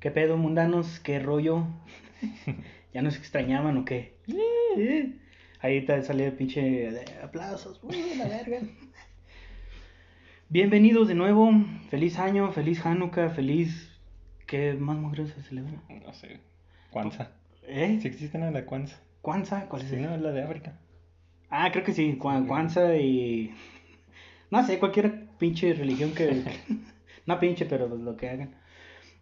¿Qué pedo, mundanos? ¿Qué rollo? ¿Ya nos extrañaban o qué? Ahí te salió el pinche de aplausos. ¡Uh, la verga! Bienvenidos de nuevo. Feliz año, feliz Hanukkah, feliz. ¿Qué más mujeres se celebra? No sé. Kwanzaa. ¿Eh? Sí existe una de la Kwanzaa. ¿Kwanzaa? ¿Cuál es Sí, no, es la de África. Ah, creo que sí. Kwan- Kwanzaa y. No sé, cualquier pinche religión que. no pinche, pero lo que hagan.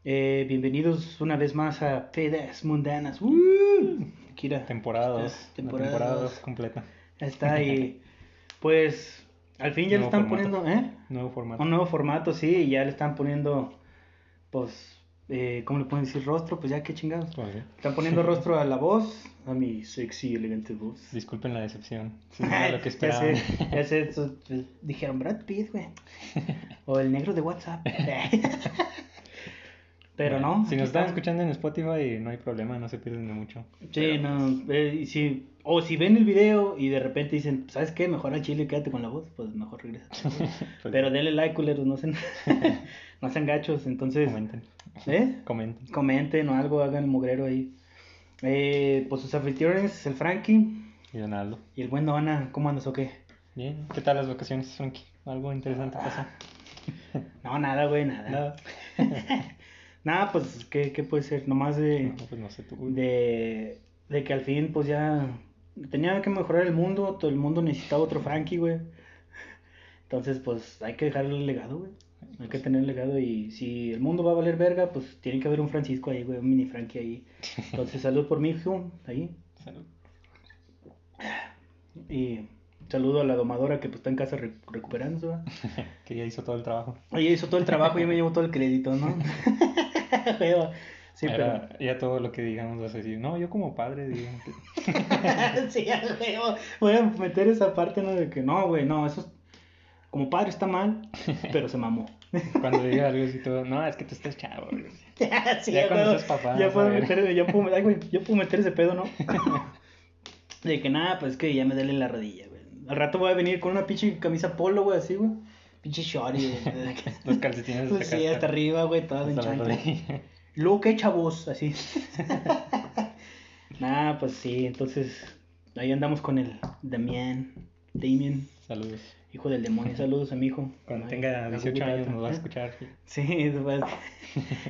Eh, bienvenidos una vez más a Pedas Mundanas. ¡Uh! Kira. Temporada 2. Está- temporada Temporada dos. 2 completa. Está ahí. Pues. Al fin ya le están formato. poniendo. ¿Eh? Nuevo formato. Un nuevo formato, sí, y ya le están poniendo. Pues. Eh, ¿Cómo le pueden decir rostro? Pues ya, qué chingados. Pues. Están poniendo rostro a la voz, a mi sexy, elegante voz. Disculpen la decepción. Sí, no era lo que ya esperaban. sé, ya sé, eso, pues, dijeron Brad Pitt, güey. O el negro de WhatsApp. Pero Bueno, no. Si nos están está. escuchando en Spotify, no hay problema, no se pierden de mucho. Sí, Pero, no. eh, y si, o si ven el video y de repente dicen, ¿sabes qué? Mejor al chile quédate con la voz, pues mejor regresa. pues, Pero denle like, culeros, no sean, no sean gachos. Entonces, Comenten. ¿eh? Comenten. Comenten o algo, hagan el mugrero ahí. Eh, pues sus anfitriones, el Frankie Y Donaldo. y el buen Dona, ¿cómo andas o qué? Bien. ¿Qué tal las vacaciones, Frankie? ¿Algo interesante pasó? No, nada, güey, nada. Nada. Nada, pues, ¿qué, qué puede ser? Nomás de, No, pues no sé tú. de, de que al fin, pues ya tenía que mejorar el mundo, todo el mundo necesitaba otro Frankie, güey. Entonces, pues, hay que dejarle el legado, güey. Hay que tener el legado y si el mundo va a valer verga, pues tiene que haber un Francisco ahí, güey, un mini Frankie ahí. Entonces, salud por mi hijo, ahí. Salud. Y saludo a la domadora que pues está en casa re- recuperándose, ¿verdad? que ya hizo todo el trabajo. Ella hizo todo el trabajo y yo me llevo todo el crédito, ¿no? Pero, sí, Era- Ya todo lo que digamos vas a decir. No, yo como padre, digo. pero... sí, a huevo. Voy a meter esa parte, ¿no? De que no, güey, no, eso es... Como padre está mal, pero se mamó. Cuando diga algo así todo, no, es que tú estás chavo. güey". sí, Ya cuando seas papá, Ya puedo meter, ya puedo, ay, güey, yo puedo meter ese pedo, ¿no? De que nada, pues es que ya me duele la rodilla, güey. Al rato voy a venir con una pinche camisa polo, güey, así, güey. Pinche shorty, güey. Los calcetines Pues sí, hasta arriba, güey, toda hasta la chancla. Luego, ¿qué chavos? Así. nah, pues sí, entonces ahí andamos con el Damián, Damien, Saludos. hijo del demonio. Saludos a mi hijo. Cuando Ay, tenga la 18 Google años nos vas a escuchar. Sí, después.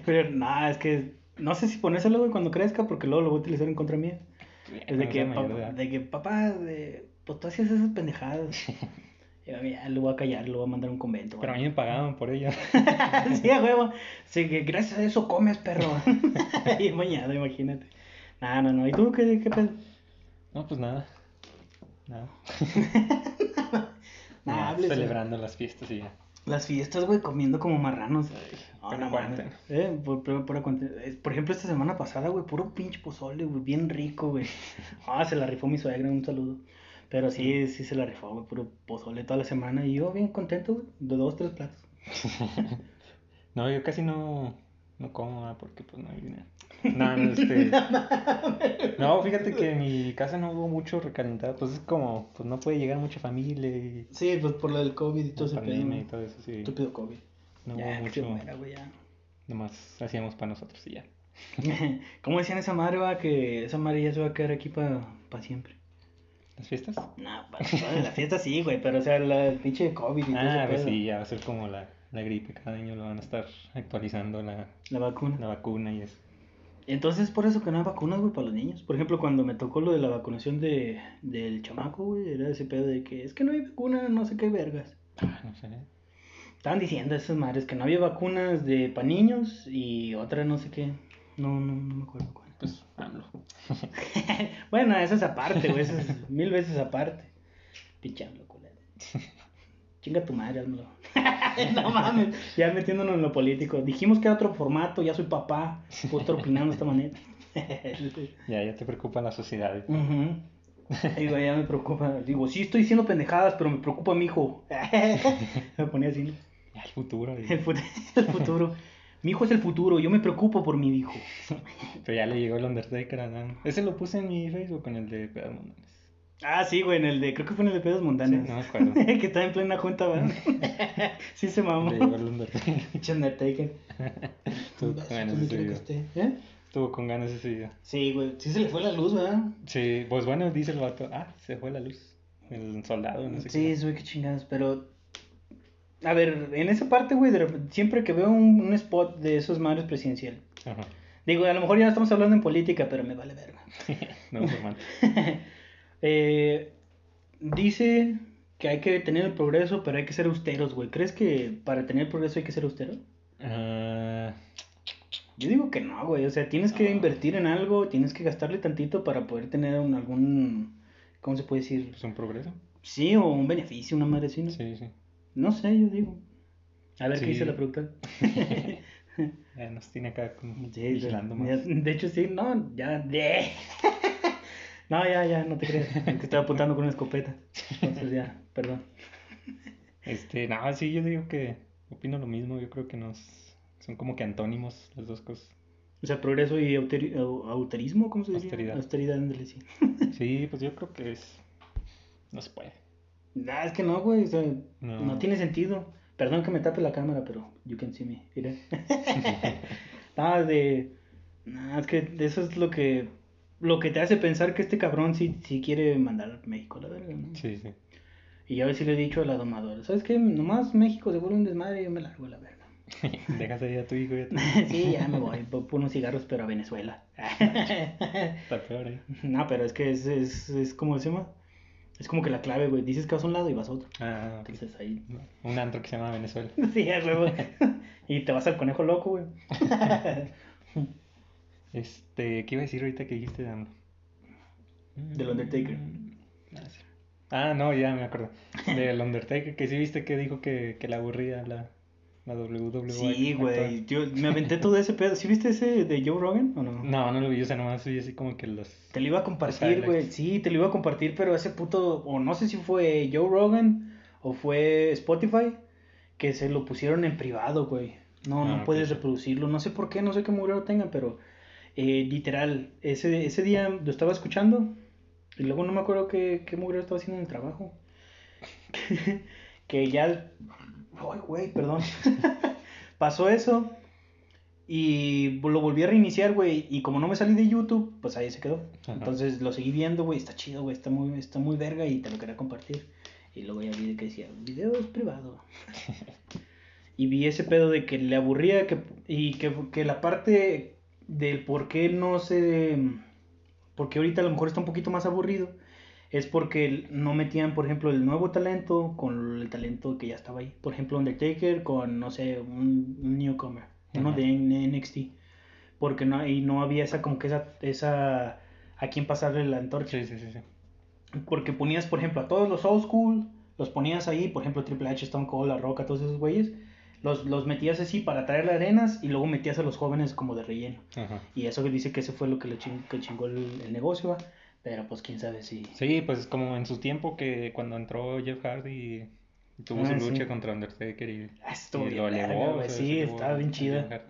Pero nada, es que no sé si ponérselo, güey, cuando crezca, porque luego lo voy a utilizar en contra mía. Es de Cuando que, sea mayor pa- de edad. de que papá, de, pues tú hacías esas pendejadas. Ya, lo voy a callar, lo voy a mandar a un convento. Pero a mí me pagaban por ello. sí, a huevo. Sí, que gracias a eso comes, perro. y mañana, imagínate. No, no, no. ¿Y tú qué, qué pedo? No, pues nada. Nada. Nada, celebrando las fiestas y ya. Las fiestas, güey, comiendo como marranos. No, Pero no. Eh, por, por ejemplo, esta semana pasada, güey, puro pinche pozole, güey, bien rico, güey. Ah, se la rifó mi suegra, un saludo. Pero sí, sí se la rifó, güey, puro pozole toda la semana. Y yo bien contento, güey, de dos, tres platos. No, yo casi no, no como, ah, porque pues no hay dinero. No, no, este... No, fíjate que en mi casa no hubo mucho recalentado. Pues es como, pues no puede llegar mucha familia y... Sí, pues por lo del COVID y todo ese pedo. y todo eso, sí. Estúpido COVID. No ya, hubo mucho... muera, güey, ya. Nomás hacíamos para nosotros y ya. ¿Cómo decían esa madre, va? Que esa madre ya se va a quedar aquí para siempre. ¿Las fiestas? No, para la fiesta sí, güey, pero o sea, la el pinche COVID y todo Ah, pues sí, ya va a ser como la, la gripe. Cada año lo van a estar actualizando la, La vacuna. la vacuna y eso. Entonces, por eso que no hay vacunas, güey, para los niños. Por ejemplo, cuando me tocó lo de la vacunación de, del chamaco, güey, era ese pedo de que es que no hay vacuna, no sé qué vergas. Ah, no sé. Estaban diciendo esas madres que no había vacunas de para niños y otra no sé qué. No, no, no me acuerdo cuál. Pues, AMLO. bueno, eso es aparte, güey, eso es mil veces aparte. Pichando, culero. Chinga tu madre, házmelo. no mames, ya metiéndonos en lo político. Dijimos que era otro formato, ya soy papá, puedo estar opinando de esta manera. Ya, ya te preocupa la sociedad. Digo, ya me preocupa. Digo, sí estoy diciendo pendejadas, pero me preocupa mi hijo. me ponía así. el futuro. El, fut- el futuro. Mi hijo es el futuro, yo me preocupo por mi hijo. Pero ya le llegó el Undertaker a Dan. Ese lo puse en mi Facebook con el de Pedro Mondones. Ah, sí, güey, en el de, creo que fue en el de pedos mundanos. Sí, no me acuerdo. que estaba en plena junta, ¿verdad? sí se mamó. Le llegó el Undertaker. Undertaker. Estuvo con ganas ese video. esté. ¿Eh? Estuvo con ganas ese video. Sí, güey, sí se le fue la luz, ¿verdad? Sí, pues bueno, dice el vato. Ah, se fue la luz. El soldado, no sé Sí, qué. soy que chingados, pero... A ver, en esa parte, güey, siempre que veo un, un spot de esos madres presidencial, Ajá. digo, a lo mejor ya no estamos hablando en política, pero me vale verga. No, normal. Eh, dice que hay que tener el progreso, pero hay que ser austeros, güey. ¿Crees que para tener el progreso hay que ser austero? Ah, Yo digo que no, güey. O sea, tienes que invertir en algo, tienes que gastarle tantito para poder tener un- algún, ¿cómo se puede decir? pues un progreso. Sí, o un beneficio, una madre. Sí, sí. No sé, yo digo. A ver qué dice la productora. Ya nos tiene acá con, Sí, vigilando ya- más. de hecho, sí, no, ya. de- No, ya, ya, no te creas. Que estaba apuntando con una escopeta. Entonces ya, perdón. Este, no, sí, yo digo que opino lo mismo. Yo creo que nos son como que antónimos las dos cosas. O sea, progreso y auteri- au- auterismo, ¿cómo se dice? Austeridad. Austeridad, ándale, sí. Sí, pues yo creo que es. No se puede. Nah, es que no, güey, o sea, No. no. tiene sentido. Perdón que me tape la cámara, pero you can see me, mira. Nada de... Nah, es que eso es lo que... Lo que te hace pensar que este cabrón sí, sí quiere mandar a México, la verdad, ¿no? Sí, sí. Y ya a ver si le he dicho a la domadora, ¿sabes qué? Nomás México se vuelve un desmadre y yo me largo la verga. Dejas ahí a tu hijo y a tu... sí, ya me voy, por unos cigarros, pero a Venezuela. Está peor ahí. no, pero es que es, es, es como se llama. Es como que la clave, güey. Dices que vas a un lado y vas a otro. Ah. Entonces ahí. Un antro que se llama Venezuela. Sí, huevo. y te vas al conejo loco, güey. Este, ¿qué iba a decir ahorita que dijiste de AMLO? Del Undertaker. Ah, sí. Ah, no, ya me acuerdo. Del Undertaker, que sí viste que dijo que, que le aburría la, la WWE. sí, güey. Yo me aventé todo ese pedo. ¿Sí viste ese de Joe Rogan o no? No, no lo vi, o sea, nomás vi así como que los... Te lo iba a compartir, güey. Sí, te lo iba a compartir, pero ese puto. O no sé si fue Joe Rogan o fue Spotify. Que se lo pusieron en privado, güey. No, Ah, no puedes reproducirlo. No sé por qué, no sé qué mugrero tengan, pero. eh, literal, ese, ese día lo estaba escuchando. Y luego no me acuerdo qué, qué mugrero estaba haciendo en el trabajo. que ya. Ay, güey, perdón. Pasó eso. Y lo volví a reiniciar, güey. Y como no me salí de YouTube, pues ahí se quedó. Ajá. Entonces lo seguí viendo, güey. Está chido, güey. Está muy, está muy verga y te lo quería compartir. Y luego ya vi que decía, video es privado. y vi ese pedo de que le aburría que, y que, que la parte del por qué no se... Porque ahorita a lo mejor está un poquito más aburrido. Es porque no metían, por ejemplo, el nuevo talento con el talento que ya estaba ahí. Por ejemplo, Undertaker con, no sé, un, un newcomer. Uno de NXT. Porque no, y no había esa, como que esa, esa, a quién pasarle la antorcha. Sí, sí, sí, sí. Porque ponías, por ejemplo, a todos los old school, los ponías ahí, por ejemplo, Triple H, Stone Cold, La Roca, todos esos güeyes, los, los metías así para traerle arenas y luego metías a los jóvenes como de relleno. Ajá. Y eso que dice que ese fue lo que le ching- que chingó el, el negocio, ¿va? Pero pues quién sabe si... Sí, pues como en su tiempo que cuando entró Jeff Hardy y tuvo Ah, su sí. lucha contra Undertaker y, Ah, estuvo y bien lo verga, elevó. güey, o sea, sí, elevó estaba bien chida.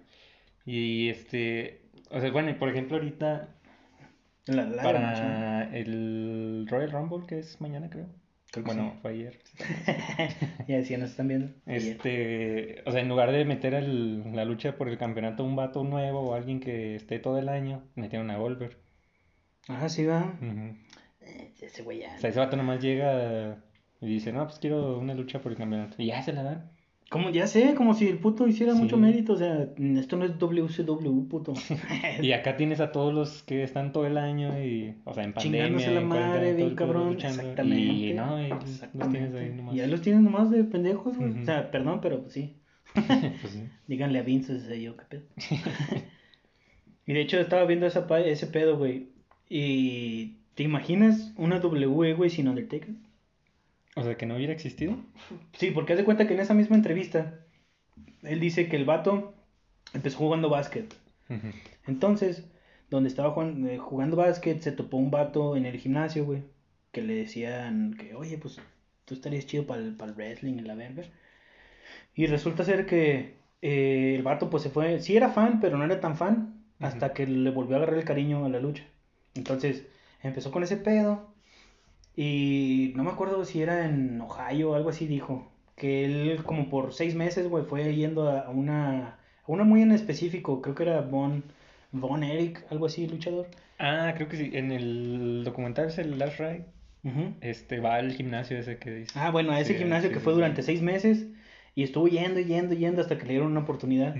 Y este, o sea, bueno, y por ejemplo ahorita La, la para el Royal Rumble que es mañana creo. Creo que Bueno, sí. fue ayer. ya decía, nos están viendo. Ayer. Este, o sea, en lugar de meter el- la lucha por el campeonato un vato nuevo o alguien que esté todo el año, metieron a Goldberg. Ah, sí, va. Eh, Ese güey ya. O sea, ese vato nomás llega y dice, no, pues quiero una lucha por el campeonato. Y ya se la dan. Como ya sé, como si el puto hiciera Sí. mucho mérito, o sea, esto no es WCW, puto. Y acá tienes a todos los que están todo el año y, o sea, en pandemia, Chingándose la madre, bien cabrón. luchando, Exactamente. Y no, y los tienes ahí nomás. Y ahí los tienes nomás de pendejos, güey. O sea, perdón, pero pues sí. Pues sí. Díganle a Vince, ese yo, qué pedo. y de hecho estaba viendo esa, pa- ese pedo, güey. Y ¿te imaginas una W, güey, sin Undertaker? O sea, que no hubiera existido. Sí, porque haz de cuenta que en esa misma entrevista, él dice que el vato empezó jugando básquet. Entonces, donde estaba jugan- eh, jugando básquet, se topó un vato en el gimnasio, güey, que le decían que, oye, pues tú estarías chido para el, wrestling en la verga. Y resulta ser que eh, el vato, pues se fue, sí era fan, pero no era tan fan, hasta que le volvió a agarrar el cariño a la lucha. Entonces, empezó con ese pedo. Y no me acuerdo si era en Ohio o algo así dijo. Que él como por seis meses, güey, fue yendo a una... A una muy en específico, creo que era Von, Von Eric, algo así, luchador. Ah, creo que sí. En el documental es el Last Ride. Este va al gimnasio ese que dice. Ah, bueno, a ese Sí, gimnasio sí, que fue durante seis meses y estuvo yendo, yendo, yendo hasta que le dieron una oportunidad.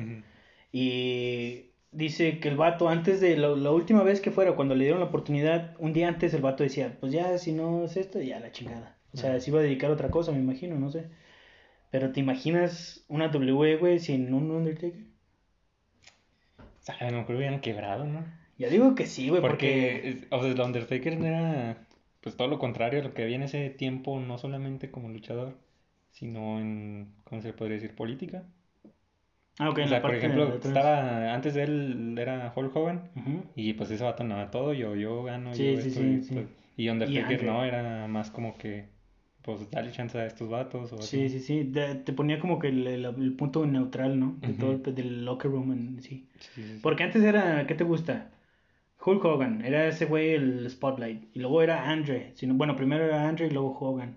Y dice que el vato, antes de lo- la última vez que fuera, cuando le dieron la oportunidad, un día antes el vato decía, pues ya, si no es esto, ya la chingada. O sea, Ajá. se iba a dedicar a otra cosa, me imagino, no sé. Pero ¿te imaginas una W, güey, sin un Undertaker? O sea, a lo mejor hubieran quebrado, ¿no? Ya digo que sí, güey, Porque, porque... o sea, el Undertaker era pues todo lo contrario a lo que había en ese tiempo, no solamente como luchador, sino en, ¿cómo se podría decir? Política. Ah, ok, O sea, por ejemplo, estaba, antes de él era Hulk Hogan, y pues ese vato nada, todo yo, yo gano, Sí, yo sí, esto, sí, pues, y Undertaker no, era más como que, pues dale chance a estos vatos o Sí, así. sí, sí. de- te ponía como que el, el- el punto neutral, ¿no? De todo el, del locker room en sí. Porque antes era, ¿qué te gusta? Hulk Hogan, era ese güey el spotlight. Y luego era Andre. Sino, bueno, primero era Andre y luego Hogan.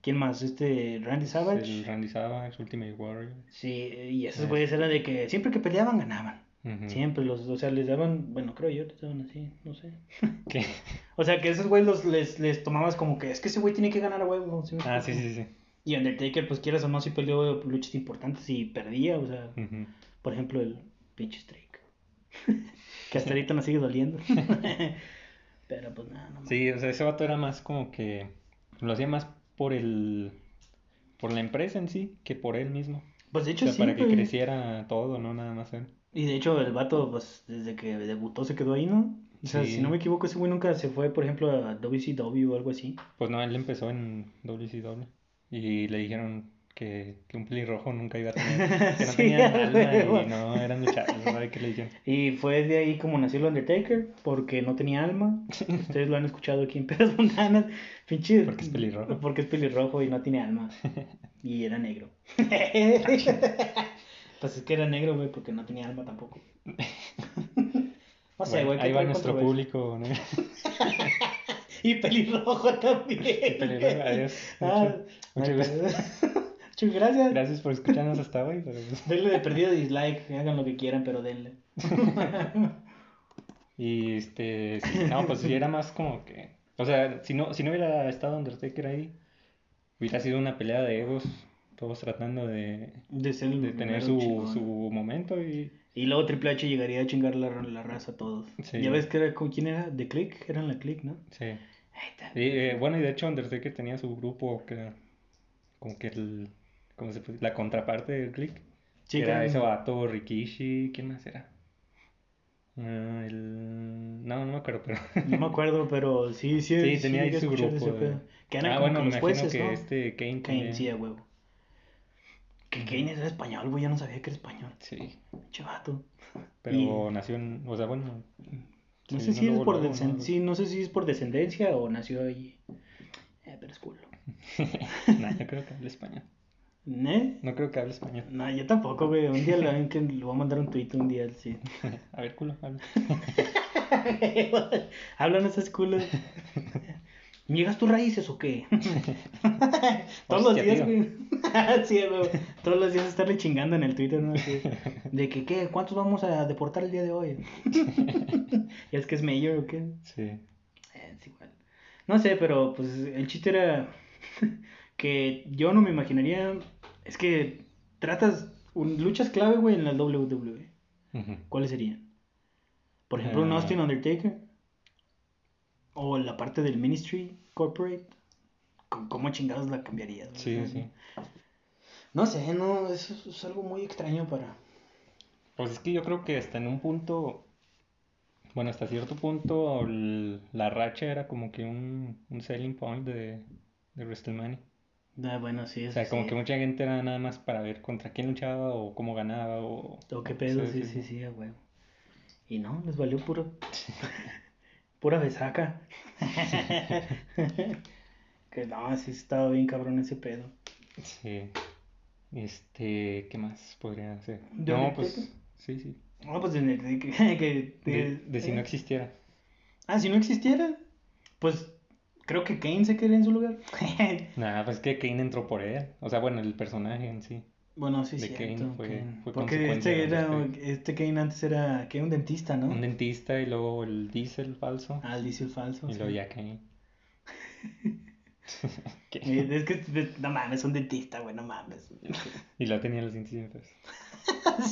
¿Quién más? Este, Randy Savage. El Randy Savage, Ultimate Warrior. Sí, y esos Ese. güeyes eran de que siempre que peleaban ganaban. Siempre los, o sea, les daban, bueno, creo yo, les daban así, no sé. ¿Qué? O sea, que esos güeyes los, les, les tomabas como que es que ese güey tiene que ganar a huevo. ¿sí Ah, sí, sí, sí. Y Undertaker, pues quieras o no, sí peleó luchas importantes y perdía, o sea, por ejemplo, el pinche Streak. que hasta ahorita nos sigue doliendo. Pero pues nada, no. Sí, o sea, ese vato era más como que lo hacía más por el por la empresa en sí que por él mismo. Pues de O hecho sea, sí, para que creciera todo, no nada más él. Y de hecho el vato, pues desde que debutó se quedó ahí, ¿no? O sea, Sí. si no me equivoco, ese güey nunca se fue, por ejemplo, a WCW o algo así. Pues no, él empezó en WCW y le dijeron que, que un pelirrojo nunca iba a tener, que no Sí, tenía a alma y no eran luchadores, ¿sabe qué le dijeron? Y fue de ahí como nació el Undertaker, porque no tenía alma. Ustedes lo han escuchado aquí en Pedas Montanas. Pinche. Porque es pelirrojo. Porque es pelirrojo y no tiene alma. Y era negro. pues es que era negro, güey, porque no tenía alma tampoco. No sé, Bueno, güey. ¿qué ahí va nuestro público, ¿no? Y pelirrojo también. pelirrojo, adiós. Ah, Mucho- ay, Muchas gracias. Gracias por escucharnos hasta hoy. pero- pues, Denle de perdido dislike, hagan lo que quieran, pero denle. Y este, sí, no, pues sí era más como que, o sea, si no, si no hubiera estado Undertaker ahí, hubiera sido una pelea de egos, todos tratando de, De, ser de tener su, su momento y Y luego Triple H llegaría a chingar la, la raza a todos. Sí. Ya ves que era con quién era, The Click, eran la Click, ¿no? sí. Ahí está. Y, eh, bueno, y de hecho Undertaker tenía su grupo que era como que el, ¿cómo se puede? La contraparte del Click. Sí, era ese vato, Rikishi, ¿quién más era? Ah, el... No, no me acuerdo, pero... No me acuerdo, pero sí, sí. Sí, tenía ahí su grupo. de- pedo. Que eran Ah, bueno, me imagino jueces, que ¿no? este Kane Kane, sí, a huevo. Que Kane era español, güey, yo no sabía que era español. Sí, Chavato. pero nació en... O sea, bueno... No se sé si vino es luego, por luego, descen- ¿no? sí, no sé si es por descendencia o nació ahí. Eh, pero es culo. No, yo creo que habla español. ¿Ne? No creo que hable español. No, yo tampoco, güey. Un día le, que le voy a mandar un tweet un día, sí. A ver, culo, habla. Hablan esas culos. ¿Llegas tus raíces o qué? Todos los días, güey. sí, güey. Todos los días estarle chingando en el Twitter, ¿no? De que, ¿qué? ¿Cuántos vamos a deportar el día de hoy? ¿Y es que es mayor o qué? Sí. Eh, es igual. No sé, pero pues el chiste era que yo no me imaginaría. Es que tratas un- luchas clave, güey, en la WWE. ¿Cuáles serían? Por ejemplo, un Ah. Austin Undertaker. O la parte del Ministry Corporate. ¿Cómo- ¿Cómo chingados la cambiarías? güey? Sí, sí. No sé, no, eso es, es algo muy extraño para. Pues es que yo creo que hasta en un punto... Bueno, hasta cierto punto el- la racha era como que un, un selling point de, de WrestleMania. Ah, bueno, sí, O eso sea, como sí. que mucha gente era nada más para ver contra quién luchaba o cómo ganaba o... O qué pedo, sí, sí, sí, a huevo. Y no, les valió puro. Pura besaca. que no, sí estaba bien cabrón ese pedo. Sí. Este, ¿qué más podría? ¿De No, pues sí, sí. No, pues en el de que. que- De, de- de si no existiera. Ah, si no existiera, pues Creo que Kane se quedaría en su lugar. Nada, pues es que Kane entró por él. O sea, bueno, el personaje en sí. bueno, sí, De sí. Kane fue- fue Porque este, de era, los este Kane antes era que un dentista, ¿no? Un dentista y luego el Diesel falso. Ah, el diesel falso. y sí. luego ya Kane. Es que, no mames, un dentista, güey, no mames. Y luego tenía los dientes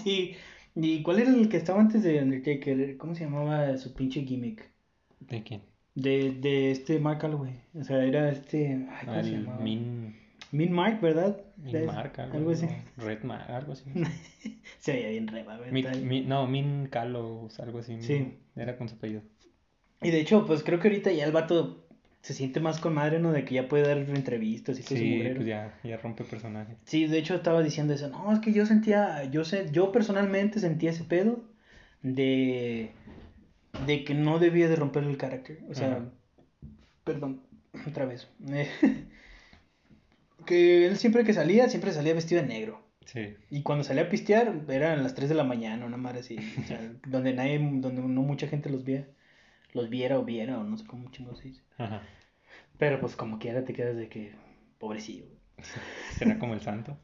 sí. ¿Y cuál era el que estaba antes de Undertaker? ¿Cómo se llamaba su pinche gimmick? ¿De quién? De, de este Mark Calloway. O sea, era este. Ay, ¿cómo se llamaba? Min, Min Mark, ¿verdad? Min Mark, algo, algo así. Red Mark, algo así. Se veía bien reba. Min- no, Min Kalos, algo así. Sí. Era con su apellido. Y de hecho, pues creo que ahorita ya el vato se siente más con madre, ¿no? De que ya puede dar entrevistas y todo Sí, pues ya, ya rompe personaje. Sí, de hecho estaba diciendo eso. No, es que yo sentía, yo sé, yo personalmente sentía ese pedo de, de que no debía de romper el carácter. O sea, Ajá. perdón, otra vez. Que él siempre que salía, siempre salía vestido de negro. Sí. Y cuando salía a pistear, eran las 3 de la mañana, una madre así. O sea, donde nadie, donde no mucha gente los viera, los viera o viera, o no sé cómo chingos se dice. Ajá. Pero pues como quiera te quedas de que, pobrecillo. Será como el santo.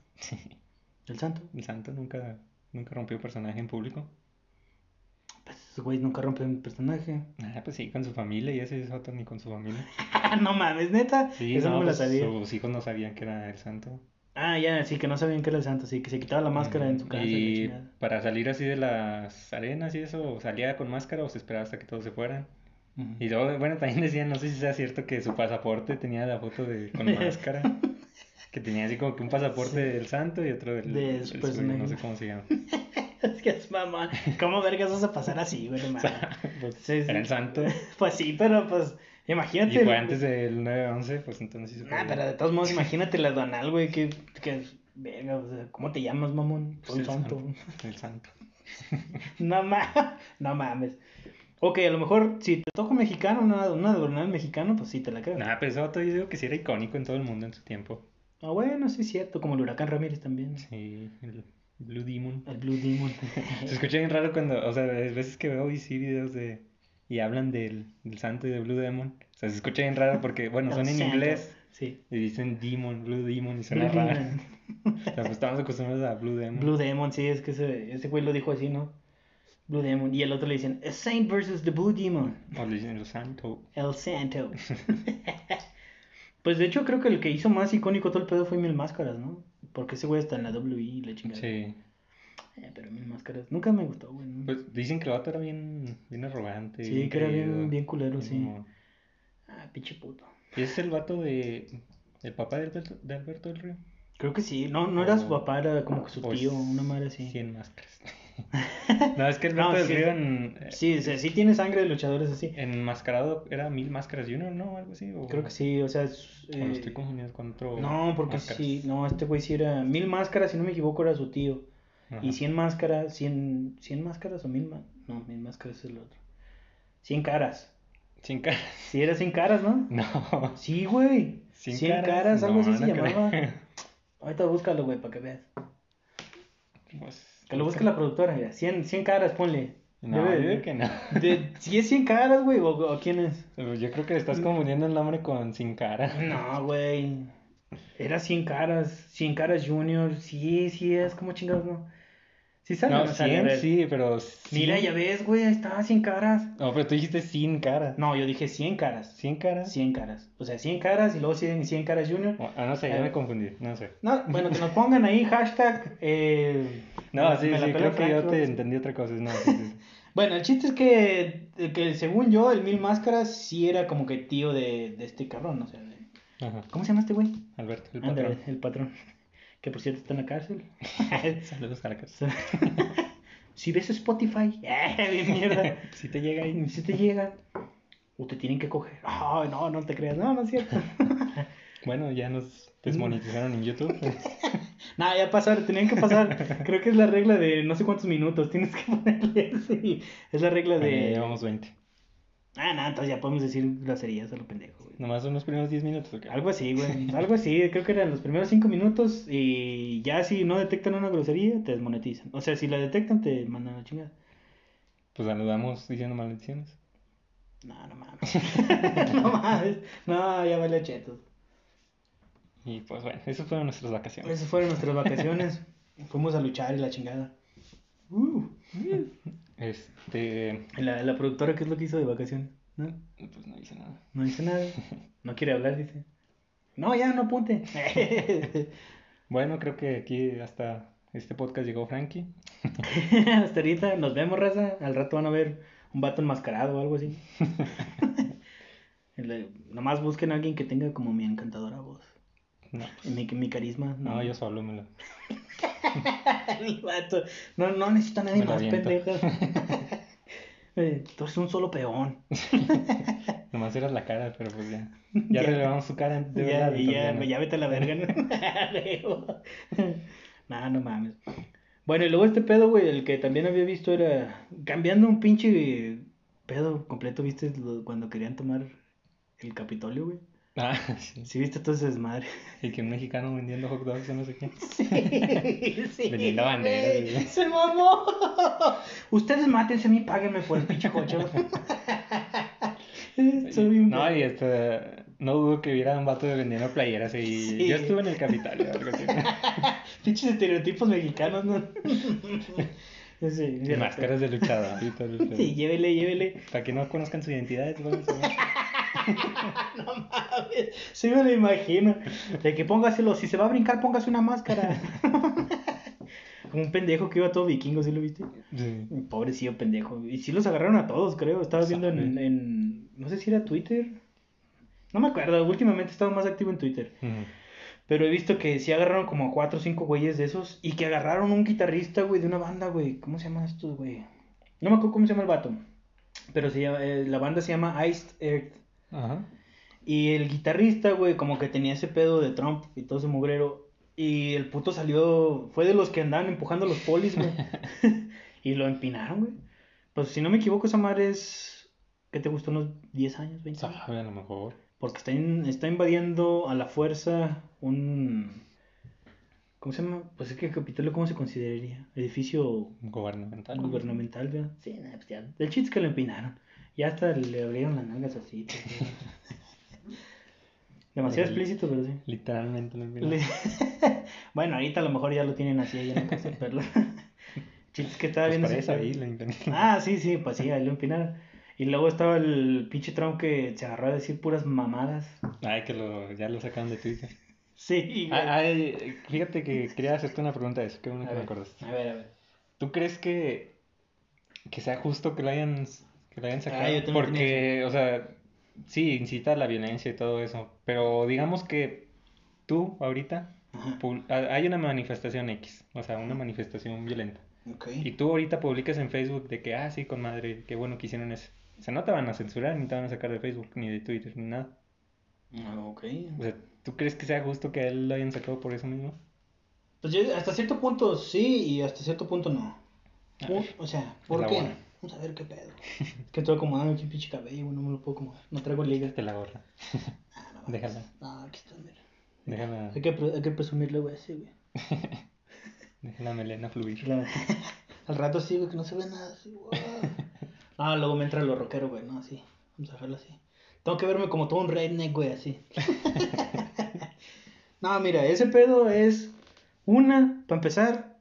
El santo. El santo nunca, nunca rompió personaje en público. Pues ese güey nunca rompe un personaje. Ah, pues sí, con su familia y ese es otro ni con su familia. no mames, neta. Sí, Eso no, me la pues. Sus hijos no sabían que era el santo. Ah, ya, sí, que no sabían que era el santo, sí, que se quitaba la máscara en su casa. y la para salir así de las arenas y eso, salía con máscara o se esperaba hasta que todos se fueran. Y luego, bueno, también decían, no sé si sea cierto que su pasaporte tenía la foto de con máscara. Que tenía así como que un pasaporte Sí. del santo y otro del, De no sé cómo se llama. es que es mamá. ¿Cómo vergas vas a pasar así, güey? No O mames. sea, pues, Sí, sí. era el santo. Pues sí, pero pues, Y imagínate. fue antes del 9-11, pues entonces sí se Ah, pero de todos modos, imagínate la donal, güey, que, que, verga, o sea, ¿cómo te llamas, mamón? Pues Soy el santo. El santo. No, ma no mames. Ok, a lo mejor si te toca un mexicano, una, una donal mexicano, pues sí te la creo. Nada, pero eso otro yo digo que sí era icónico en todo el mundo en su tiempo. Ah, bueno, sí es cierto, como el huracán Ramírez también. Sí, el Blue Demon. El Blue Demon. Se escucha bien raro cuando, o sea, hay veces que veo y sí videos de y hablan del, del santo y de Blue Demon. O sea, se escucha bien raro porque, bueno, son en santo. inglés Sí. y dicen Demon, Blue Demon y suena Blue raro. Demon. O sea, pues estamos acostumbrados a Blue Demon. Blue Demon, sí, es que ese, ese güey lo dijo así, ¿no? Blue Demon. Y el otro le dicen, "A Saint versus the Blue Demon. O le dicen el santo. El Santo. pues de hecho creo que el que hizo más icónico todo el pedo fue Mil Máscaras, ¿no? Porque ese güey está en la WI y la chingada. Sí. Eh, pero Mil Máscaras nunca me gustó, güey. ¿no? Pues dicen que el vato era bien, bien arrogante. Sí, que era bien- bien culero, sí. Ah, pinche puto. ¿Y es el vato de. el papá de Alberto, de Alberto del Río? Creo que sí. No, no era su papá, era como que su tío, es una madre así. 100 máscaras. no, es que Alberto No, del sí. Río en, Sí, o sea, sí tiene sangre de luchadores así. enmascarado era Mil Máscaras Junior, ¿no? Algo así. O, Creo que sí, o sea... es, o eh, estoy confundiendo con otro. No, porque Máscaras. sí, no, este güey sí era... Mil máscaras, si no me equivoco, era su tío. Ajá. Y 100 máscaras, 100, 100 máscaras o mil ma- No, mil máscaras es el otro. 100 caras. Sin caras. Sí, era 100 caras, ¿no? No. Sí, güey. Sin 100 caras, algo No, así se no creo. llamaba. Ahorita búscalo, güey, para que veas. Pues, Que lo busque la productora, mira. 100, 100 caras, ponle. No, Debe yo de- digo que no. De, si es 100 caras, güey, o, o quién es. Yo creo que estás confundiendo el nombre con Sin Cara. No, güey. Era 100 caras. 100 caras junior. Sí, sí es. ¿Cómo chingados no? Sí sale. No, o sea, a 100 ver. sí, pero. Mira, cien- ya ves, güey. Ahí está, 100 caras. No, pero tú dijiste sin cara. No, yo dije 100 caras. 100 caras. 100 caras. O sea, 100 caras y luego 100, 100 caras junior. Ah, no sé, ya Eh. me confundí. No sé. No, bueno, que nos pongan ahí hashtag. Eh, No, sí, sí, creo que yo te entendí otra cosa. No, sí, sí. Bueno, el chiste es que, que según yo, el Mil Máscaras sí era como que tío de, de este cabrón, o sea, de- Ajá. ¿cómo se llama este güey? Alberto, el patrón. el patrón. Que por cierto está en la cárcel. Saludos a la casa. si ves Spotify, ¡eh, mierda! Si te llega ahí. Si te llega, o te tienen que coger. Ay, no, no te creas, no, no es cierto. Bueno, ya nos desmonetizaron en YouTube. Nada, ya pasaron, tenían que pasar. Creo que es la regla de no sé cuántos minutos. Tienes que ponerle así. Es la regla Ya de. llevamos 20. Ah, nada, entonces ya podemos decir groserías a lo pendejo, güey. Nomás son los primeros 10 minutos. ¿o qué? Algo así, güey. Algo así. Creo que eran los primeros cinco minutos. Y ya si no detectan una grosería, te desmonetizan. O sea, si la detectan, te mandan la chingada. Pues saludamos diciendo maldiciones. No, no mames. no mames. No, ya vale chetos. Y pues bueno, esas fueron nuestras vacaciones. Esas fueron nuestras vacaciones. Fuimos a luchar y la chingada. Uh. Este. La, la productora, ¿qué es lo que hizo de vacaciones? ¿No? Pues no hice nada. No dice nada. No quiere hablar, dice. No, ya, no apunte. Bueno, creo que aquí hasta este podcast llegó Frankie. Hasta ahorita nos vemos, raza. Al rato van a ver un vato enmascarado o algo así. Nomás busquen a alguien que tenga como mi encantadora voz. No, Mi, mi carisma. no, yo solo me lo. El vato. No, no necesito a nadie más, pendejo. Eh, Tú eres un solo peón. Nomás eras la cara, pero pues ya. Ya, Ya. relevamos su cara de ya, verdad. ya, ya ya vete a la verga, ¿no? no mames. Bueno, y luego este pedo, güey, el que también había visto era cambiando un pinche pedo completo, ¿viste? Cuando querían tomar el Capitolio, güey. Ah, sí. Sí, viste todo ese desmadre. Y que un mexicano vendiendo hot dogs o no sé qué. Sí, sí. Vendiendo banderas. Se mamó. Ustedes mátense a mí, páguenme por el pinche coche. No, y este. No dudo que hubiera un vato vendiendo playeras y Sí. yo estuve en el Capitolio. Pinches estereotipos mexicanos, ¿no? Sí, máscaras de luchador. Sí, llévele, llévele. Para que no conozcan su identidad, van. No mames, sí me lo imagino. De que póngaselo, si se va a brincar, póngase una máscara. Como un pendejo que iba todo vikingo, ¿sí lo viste? Sí. Pobrecillo pendejo. Y sí los agarraron a todos, creo. Estaba viendo en, en- No sé si era Twitter. No me acuerdo, últimamente he estado más activo en Twitter. Pero he visto que sí agarraron como a cuatro o cinco güeyes de esos. Y que agarraron un guitarrista, güey, de una banda, güey. ¿Cómo se llaman estos, güey? No me acuerdo cómo se llama el vato. Pero se llama, eh, la banda se llama Iced Earth. Ajá. Y el guitarrista, güey, como que tenía ese pedo de Trump y todo ese mugrero. Y el puto salió, fue de los que andaban empujando a los polis, güey. y lo empinaron, güey. Pues si no me equivoco, esa madre es, ¿qué te gustó? Unos 10 años, 20 años. Sabe, a lo mejor. Porque está, in- está invadiendo a la fuerza un... ¿Cómo se llama? Pues es que Capitolio, ¿cómo se consideraría? Edificio Gubernamental. gubernamental, ¿verdad? Sí, nah, pues ya. El chiste es que lo empinaron. Ya hasta le abrieron las nalgas así. Demasiado El- explícito, pero sí. Literalmente no bueno, ahorita a lo mejor ya lo tienen así, ya no puedo verlo. Chiste es que estaba Pues viendo ese ahí la. Ah, sí, sí, pues sí, ahí lo empinaron. Y luego estaba el pinche Trump que se agarró a decir puras mamadas. Ay, que lo, ya lo sacaron de Twitter. Sí. Ah, ay, fíjate que quería hacerte una pregunta de eso. Qué bueno que me acordaste. a ver, a ver. ¿Tú crees que, que sea justo que lo hayan, que lo hayan sacado? Ah, yo también Porque, o sea, sí, incita a la violencia y todo eso. Pero digamos que tú, ahorita, hay una manifestación X, o sea, una manifestación violenta. Y tú ahorita publicas en Facebook de que, ah, sí, con madre, qué bueno que hicieron eso. O sea, no te van a censurar, ni te van a sacar de Facebook, ni de Twitter, ni nada. Ah, Ok. O sea, ¿tú crees que sea justo que a él lo hayan sacado por eso mismo? Pues yo hasta cierto punto sí y hasta cierto punto no. O sea, ¿por qué? Vamos a ver qué pedo. Es que estoy acomodando aquí pinche cabello, güey, no me lo puedo acomodar. No traigo ligas. Te la gorra. Ah, no. Déjala. No, aquí está, mira. Déjala, Hay que, hay que presumirle, güey, así, güey. deja la melena fluir. La- Al rato sí, güey, que no se ve nada así, güey. Ah, luego me entra lo rockero, güey, no, así. Vamos a dejarlo así. Tengo que verme como todo un redneck, güey, así. no, mira, ese pedo es una, para empezar,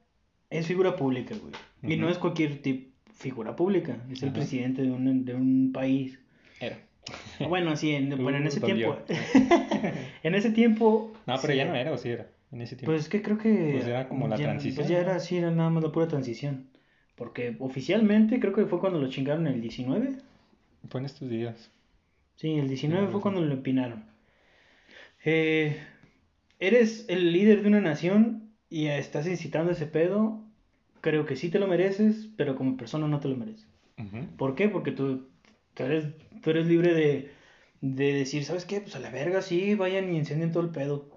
es figura pública, güey. Y no es cualquier tipo figura pública, es el Ajá. presidente de un, de un país. Era. Bueno, sí, en, bueno, en Uh, ese tiempo. en ese tiempo. No, pero sí, ya no era, o sí era, en ese tiempo. Pues que creo que. Pues era como la ya- transición, Pues ya era así, era nada más la pura transición. Porque oficialmente creo que fue cuando lo chingaron el 19. Fue en estos días. Sí, el 19 Sí, fue sí. cuando lo empinaron. Eh, eres el líder de una nación y estás incitando ese pedo. Creo que sí te lo mereces, pero como persona no te lo mereces. ¿Por qué? Porque tú, tú, eres, tú eres libre de, de decir, ¿sabes qué? Pues a la verga, sí, vayan y incendien todo el pedo.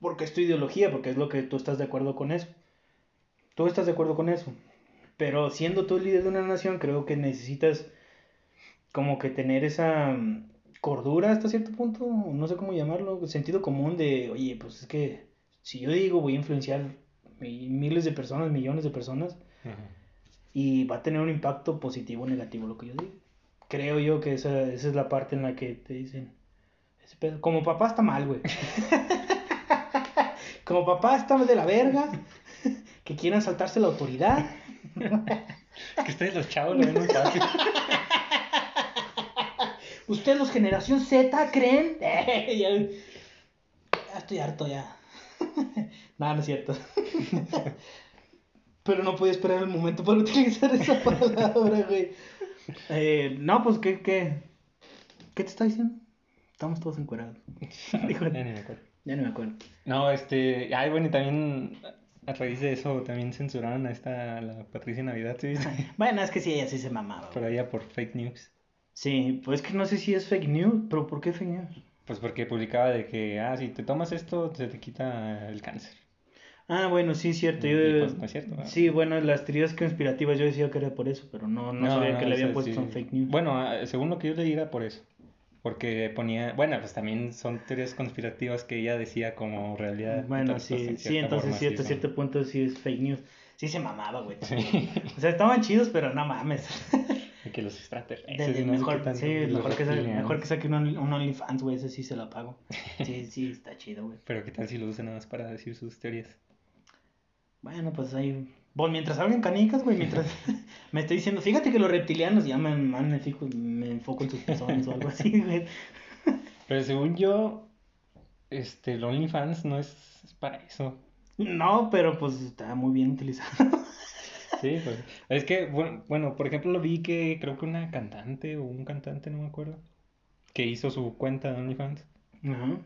Porque es tu ideología, porque es lo que tú estás de acuerdo con eso. Tú estás de acuerdo con eso. Pero siendo tú el líder de una nación, creo que necesitas como que tener esa mm, cordura hasta cierto punto, no sé cómo llamarlo, sentido común de, oye, pues es que si yo digo voy a influenciar mi- miles de personas, millones de personas, y va a tener un impacto positivo o negativo lo que yo diga. creo yo que esa, esa es la parte en la que te dicen, ese pedo, como papá está mal, güey. como papá está de la verga, que quieran saltarse la autoridad. que ustedes los chavos lo ven fácil. ¿Ustedes los generación Z creen? ya estoy harto ya. Nada, no es cierto. Pero no podía esperar el momento para utilizar esa palabra, güey. Eh, no, pues, ¿qué, qué? ¿Qué te está diciendo? Estamos todos encuerados. ya ni me acuerdo. Ya no me acuerdo. No, este. Ay, bueno, y también a raíz de eso también censuraron a esta, la Patricia Navidad, ¿sí? bueno, es que sí, ella sí se mamaba. Por allá por fake news. Sí, pues que no sé si es fake news, pero ¿por qué fake news? Pues porque publicaba de que, ah, si te tomas esto, se te quita el cáncer. Ah, bueno, sí, cierto. Yo, pues, no es cierto. Sí, bueno, las teorías conspirativas yo decía que era por eso, pero no, no, sabía que le habían puesto en fake news. Bueno, ah, según lo que yo leí era por eso. Porque ponía, bueno, pues también son teorías conspirativas que ella decía como realidad. Bueno, sí, sí, entonces cierto, cierto punto sí es fake news. Sí se mamaba, güey. O sea, estaban chidos, pero no mames. que los extraterrestres. mejor, sí, mejor que, saque, mejor que saque un, un OnlyFans, güey, ese sí se lo pago. Sí, sí, está chido, güey. Pero qué tal si lo usan nada más para decir sus teorías. Bueno, pues ahí. Bueno, mientras salgan canicas, güey, mientras me estoy diciendo, fíjate que los reptilianos ya me, me, fijo, me enfoco en sus personas o algo así, güey. Pero según yo, este, el OnlyFans no es para eso. No, pero pues está muy bien utilizado. Sí, pues. Es que, bueno, bueno, por ejemplo, lo vi que creo que una cantante o un cantante, no me acuerdo, que hizo su cuenta de OnlyFans. Ajá.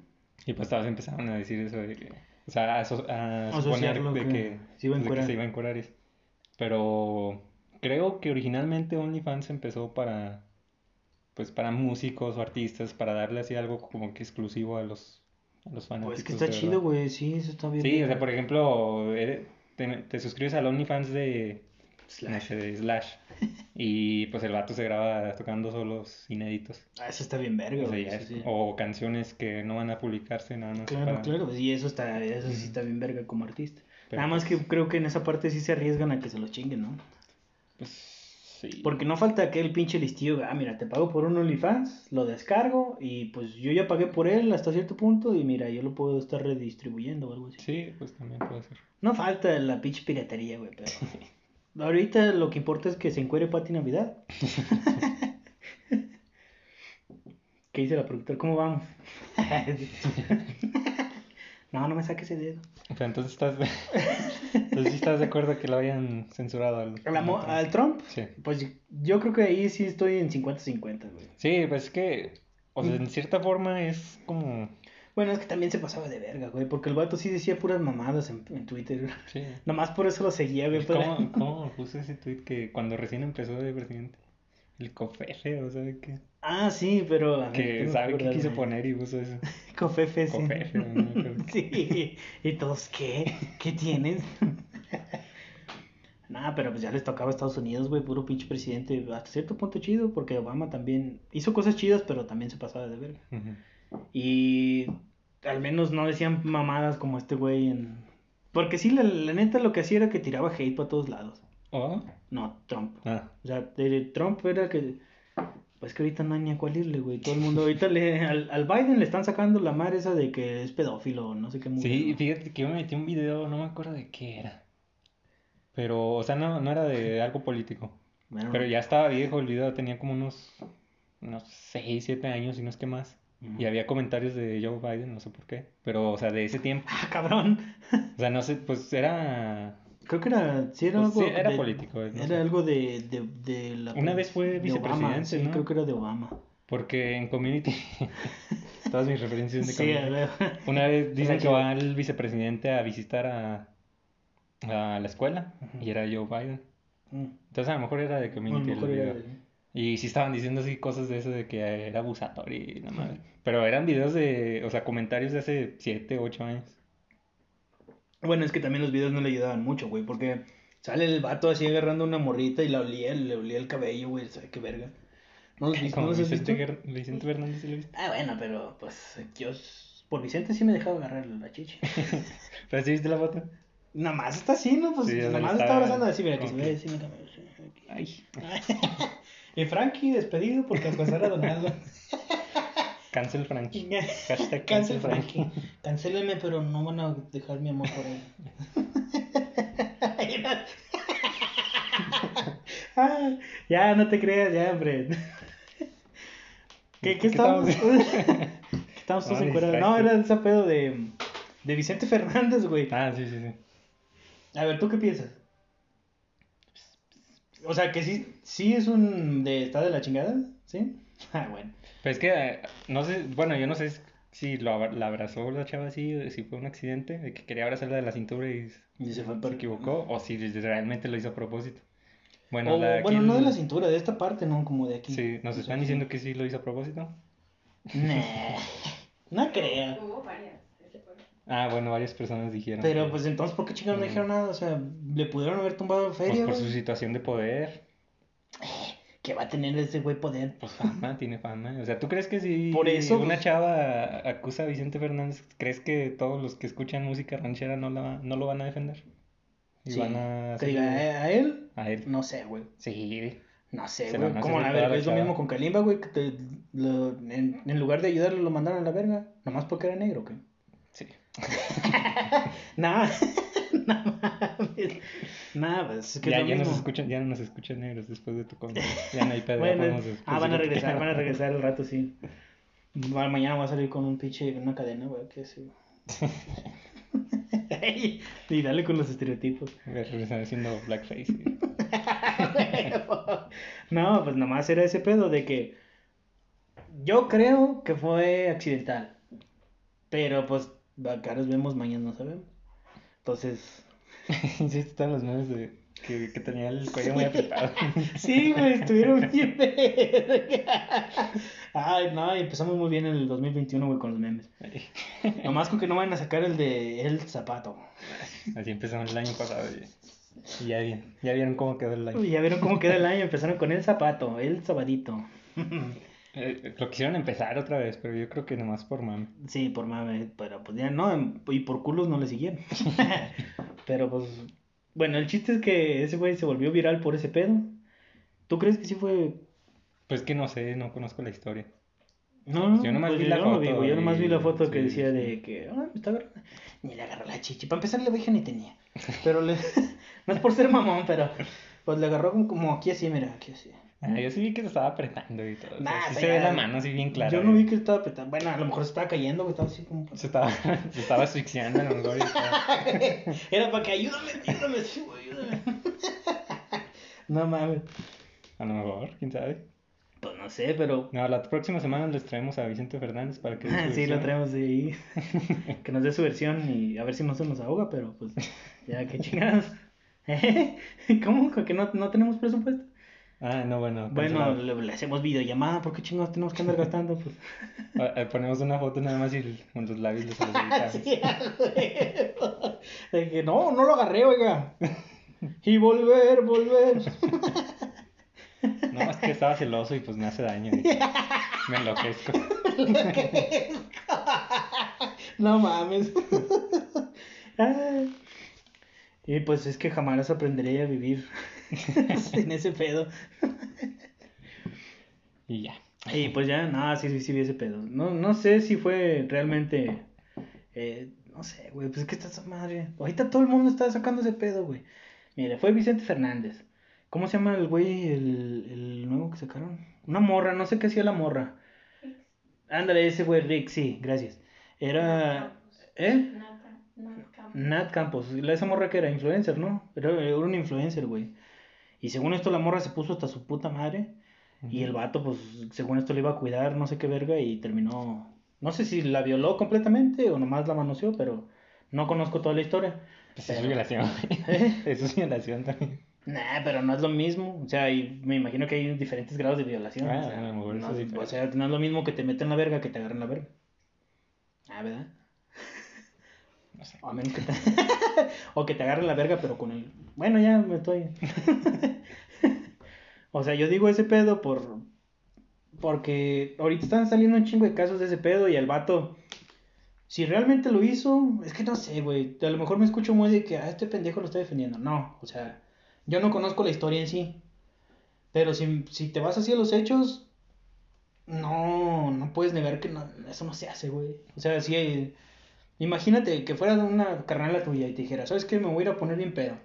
Y pues todos empezaron a decir eso de que. O sea, a, suponer de que, se iba a encurar. Pero creo que originalmente OnlyFans empezó para. Pues para músicos o artistas, para darle así algo como que exclusivo a los, a los fanáticos. Pues que está chido, güey, sí, eso está bien. Sí, o sea, por ejemplo, te, suscribes al OnlyFans de Slash. de Slash. Y pues el vato se graba tocando solos inéditos. Ah, eso está bien verga. O, canciones que no van a publicarse, nada más. Claro, claro, y eso está, eso sí está bien verga como artista. nada más que pues creo que en esa parte sí se arriesgan a que se lo chinguen, ¿no? Pues sí. Porque no falta aquel pinche listillo, ah, mira, te pago por un OnlyFans, lo descargo y pues yo ya pagué por él hasta cierto punto y mira, yo lo puedo estar redistribuyendo o algo así. Sí, pues también puede ser. No falta la pinche piratería, güey, pero... Ahorita lo que importa es que se encuere Pati Navidad. ¿Qué dice la productora? ¿Cómo vamos? no, no me saques ese dedo. entonces estás de... entonces estás de acuerdo que lo hayan censurado al, ¿Al Trump? Sí. Pues yo creo que ahí sí estoy en 50-50, güey. Sí, pues es que, o sea, en cierta forma es como bueno, es que también se pasaba de verga, güey, porque el vato sí decía puras mamadas en, en Twitter. Sí. Nomás por eso lo seguía, güey. ¿Cómo, ¿Cómo puso ese tweet que cuando recién empezó de presidente? El cofefe, o sabe qué. Ah, sí, pero. que sabe qué quiso poner y puso eso. cofefe, sí. Cofefe, no Sí. ¿Y todos qué? ¿Qué tienes? Nada, pero pues ya les tocaba a Estados Unidos, güey, puro pinche presidente. Hasta cierto punto chido, porque Obama también hizo cosas chidas, pero también se pasaba de verga. Y al menos no decían mamadas como este güey en... Porque sí, la, neta lo que hacía era que tiraba hate para todos lados. ¿Oh? No, Trump. Ah. O sea, de, Trump era que... Pues que ahorita no hay ni a cuál irle, güey. Todo el mundo ahorita le... Al, al Biden le están sacando la madre esa de que es pedófilo, no sé qué. sí, fíjate que yo me metí un video, no me acuerdo de qué era. Pero, o sea, no, no era de algo político. pero ya estaba viejo el video, tenía como unos, unos 6, 7 años y no es que más. Y había comentarios de Joe Biden, no sé por qué. Pero, o sea, de ese tiempo. Ah, cabrón. O sea, no sé, pues era. Creo que era. Sí, era pues, algo. era político. era algo de, de, de la. Una vez fue vicepresidente. sí, creo que era de Obama. Porque en Community. todas mis referencias de Community. Sí, Una vez dicen que va el vicepresidente a visitar a, a la escuela. Y era Joe Biden. Mm. Entonces, a lo mejor era de Community. el video. Y sí estaban diciendo así cosas de eso de que era abusatorio y nada más. Pero eran videos de, o sea, comentarios de hace 7, 8 años. Bueno, es que también los videos no le ayudaban mucho, güey, porque sale el vato así agarrando una morrita y la olía, le olía el cabello, güey, ¿sabes qué verga? ¿No los viste? ¿No los Vicente, Vicente Fernández sí lo viste. Ah, bueno, pero pues yo por Vicente sí me dejaba agarrar la chicha. ¿Pero sí viste la foto? Nada más está así, ¿no? Pues nada más está abrazando así, mira, que se ve así, mira, Ay. Y Frankie despedido porque acosar a Donaldo. Cancel Frankie. Hashtag Cancel Frankie. Cancélenme, pero no van a dejar mi amor por él. Ah, ya, no te creas, ya, hombre. ¿Qué, qué ¿Qué estábamos? estábamos? Estamos todos encuerados. No, era ese pedo de, de Vicente Fernández, güey. Ah, sí, sí, sí. A ver, ¿tú qué piensas? O sea, que sí, sí es un de está de la chingada, ¿sí? Ah, bueno. Pero es que, eh, no sé, bueno, yo no sé si lo, abra- la abrazó la chava así, si fue un accidente, de que quería abrazarla de la cintura y Y se fue se equivocó, o si realmente lo hizo a propósito. Bueno, O, la- bueno, no de la cintura, de esta parte, ¿no? Como de aquí. Sí, nos están diciendo que sí lo hizo a propósito. Nah, no creo. Hubo varias. Ah, bueno, varias personas dijeron. Pero que- pues entonces, ¿por qué chingados no dijeron nada? O sea, le pudieron haber tumbado pues, feria, por güey. su situación de poder, Que va a tener ese güey poder. pues fama, tiene fama. O sea, ¿tú crees que si Por eso, una pues- chava acusa a Vicente Fernández, crees que todos los que escuchan música ranchera no, la, no lo van a defender? Y Sí. van a... Que diga, hacerle- ¿eh, ¿a él? A él. No sé, güey. Sí. No sé, Se güey. lo van a ¿Cómo hacer a de toda ver? la Es lo mismo con Kalimba, güey. Que te, lo- en, en lugar de ayudarle lo mandaron a la verga. Nomás porque era negro, ¿qué? Sí. Mames. Nah, pues es que ya, ya nos escuchan, ya no nos escuchan negros después de tu comentario. Ya no hay pedo. Bueno, ah, van a regresar, van a regresar el rato, sí. Ma- Mañana voy a salir con un pinche, una cadena, güey, que sí. y dale con los estereotipos. Regresar haciendo blackface. no, pues nomás era ese pedo de que yo creo que fue accidental. Pero pues acá nos vemos, mañana no sabemos. Entonces, sí, están los memes de que, que tenía el cuello muy apretado. sí, güey, estuvieron bien. Ay, no, empezamos muy bien en el 2021, güey, con los memes. Nomás con que no vayan a sacar el de el zapato. Así empezamos el año pasado. Y, y ya, ya vieron cómo quedó el año. Ya vieron cómo queda el año, empezaron con el zapato, el sabadito. Eh, lo quisieron empezar otra vez, pero yo creo que nomás por mame. Sí, por mame, pero pues ya no, y por culos no le siguieron. pero pues, bueno, el chiste es que ese güey se volvió viral por ese pedo. ¿Tú crees que sí fue? Pues que no sé, no conozco la historia. No, Pues yo nomás pues vi yo la no foto güey, yo nomás vi la foto que decía sí. de que, ah, me está agarrando. Ni le agarró la chichi. Para empezar, la vieja ni tenía. Pero le... no es por ser mamón, pero pues le agarró como aquí así, mira, aquí así. Ah, yo sí vi que se estaba apretando y todo. o sea, Nah, sí se ve la mano así bien clara. Yo no vi que estaba petando. Bueno, a lo mejor se estaba cayendo, güey, estaba así como. Se estaba, se estaba asfixiando y estaba- Era para que ayúdame, ayúdame, sí, ayúdame. no mames. A lo mejor, quién sabe. Pues no sé, pero. No, la próxima semana les traemos a Vicente Fernández para que... Ah, Sí, lo traemos de ahí. que nos dé su versión y a ver si no se nos ahoga, pero pues. Ya, qué chingados. ¿Eh? ¿Cómo? ¿Que no, no tenemos presupuesto? Ah, no, bueno. Bueno, le, le hacemos videollamada, ¿por qué chingados tenemos que andar gastando? Pues. Ah, eh, Ponemos una foto nada más y con los labios los editamos. Sí. De que no, no lo agarré, oiga. Y volver, volver. No, es que estaba celoso y pues me hace daño. y Me enloquezco. No mames. Ay. Y pues es que jamás aprenderé a vivir sin ese pedo. Y ya. Y pues ya, nada, sí, sí, sí vi ese pedo. No, no sé si fue realmente. eh, no sé, güey, pues es que está esa madre. Ahorita todo el mundo está sacando ese pedo, güey. Mire, fue Vicente Fernández. ¿Cómo se llama el güey, el, el nuevo que sacaron? Una morra, no sé qué hacía la morra. Ándale, ese güey, Rick, sí, gracias. Era. ¿Eh? Nat Campos. La- esa morra que era influencer, ¿no? Era, era un influencer, güey. Y según esto, la morra se puso hasta su puta madre. Y el vato, pues, según esto le iba a cuidar, no sé qué verga, y terminó. No sé si la violó completamente o nomás la manoseó, pero no conozco toda la historia. Pues es violación. ¿Eh? Eso es violación también. Nah, pero no es lo mismo. O sea, y me imagino que hay diferentes grados de violación. Ah, o, sea, no, o sea, no es lo mismo que te meten la verga que te agarren la verga. Ah, ¿verdad? O a menos que te... o que te agarren la verga, pero con el... Bueno, ya me estoy... o sea, yo digo ese pedo por... Porque ahorita están saliendo un chingo de casos de ese pedo y el vato... Si realmente lo hizo, es que no sé, güey. A lo mejor me escucho muy de que, ah, este pendejo lo está defendiendo. No, o sea, yo no conozco la historia en sí. Pero si, si te vas así a los hechos, no, no puedes negar que no, eso no se hace, güey. O sea, hay- imagínate que fuera una carnala tuya y te dijera, ¿sabes qué? Me voy a ir a poner bien pedo,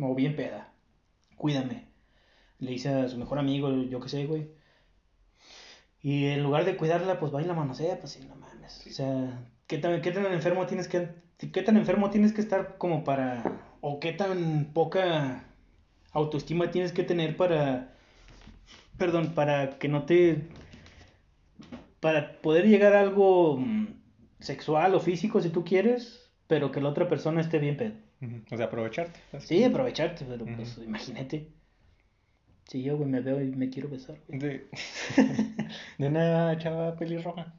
o bien peda, cuídame. Le dice a su mejor amigo, yo qué sé, güey. Y en lugar de cuidarla, pues va y la manosea, pues sí, no mames. O sea, ¿qué tan, qué tan enfermo tienes que, qué tan enfermo tienes que estar como para, o qué tan poca autoestima tienes que tener para, perdón, para que no te, para poder llegar a algo mm, sexual o físico si tú quieres, pero que la otra persona esté bien pedo. O sea, aprovecharte. Sí, aprovecharte, pero pues imagínate. Si yo, güey, me veo y me quiero besar, güey. De, de una chava pelirroja.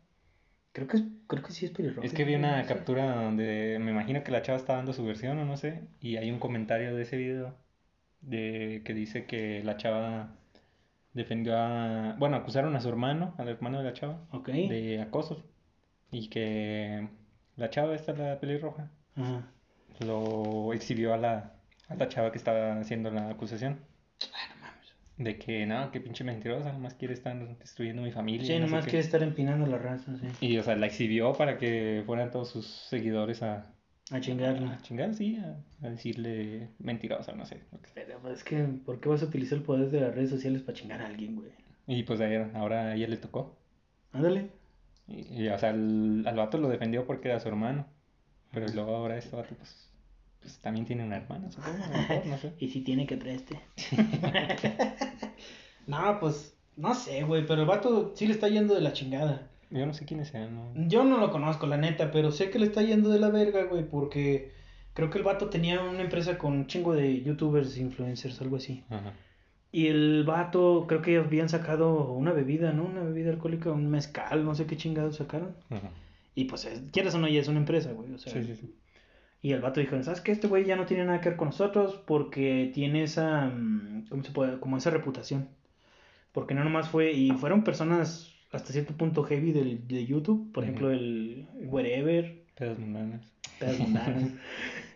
Creo que, es- creo que sí es pelirroja. Es que vi una captura donde me imagino que la chava está dando su versión o no sé, y hay un comentario de ese video de que dice que la chava defendió a, bueno, acusaron a su hermano, al hermano de la chava, de acoso y que la chava esta la pelirroja Ajá. lo exhibió a la a la chava que estaba haciendo la acusación Ah, no mames. de que no, que pinche mentirosa, nomás quiere estar destruyendo mi familia, Sí, no nomás qué". quiere estar empinando la raza, sí. Y o sea, la exhibió para que fueran todos sus seguidores a A chingarla. A chingar, sí, a, a decirle mentirosa, no sé. Pero es que, ¿por qué vas a utilizar el poder de las redes sociales para chingar a alguien, güey? Y pues ayer, ahora a ella le tocó. Ándale. Y, y, o sea, al, al vato lo defendió porque era su hermano. Pero luego ahora este vato, pues, pues también tiene una hermana, supongo, mejor, no sé. Y si tiene que preste. no, pues, no sé, güey, pero el vato sí le está yendo de la chingada. Yo no sé quiénes sean, ¿no? Yo no lo conozco, la neta, pero sé que le está yendo de la verga, güey, porque creo que el vato tenía una empresa con un chingo de youtubers, influencers, algo así. Ajá. Y el vato, creo que habían sacado una bebida, ¿no? Una bebida alcohólica, un mezcal, no sé qué chingados sacaron. Ajá. Y pues, es- quieras o no, ya es una empresa, güey, o sea. Sí, sí, sí. Y el vato dijo, ¿sabes qué? Este güey ya no tiene nada que ver con nosotros porque tiene esa, mm, ¿cómo se puede? Como esa reputación. Porque no nomás fue, y fueron personas hasta cierto punto heavy del, de YouTube, por ejemplo, el Wherever, Pedas mundanas. Pedas Mundanas,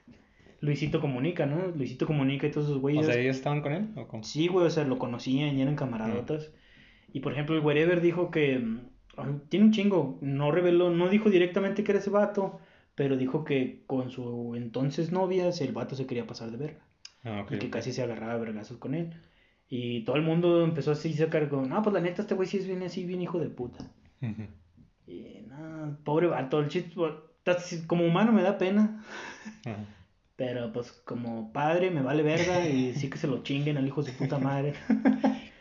Luisito Comunica, ¿no? Luisito Comunica y todos esos güeyes. O sea, ¿ellos estaban con él? ¿O cómo? Sí, güey, o sea, lo conocían y eran camaradotas. Y por ejemplo, el Wherever dijo que mm, tiene un chingo, no reveló, no dijo directamente que era ese vato, pero dijo que con su entonces novia, el vato se quería pasar de verga Ah, y que casi se agarraba a vergazos con él. Y todo el mundo empezó así a sacar con, no, pues la neta, este güey sí es bien así, bien hijo de puta. Y no, pobre vato, el chiste, como humano me da pena. Ajá. Pero pues como padre me vale verga y sí que se lo chinguen al hijo de su puta madre.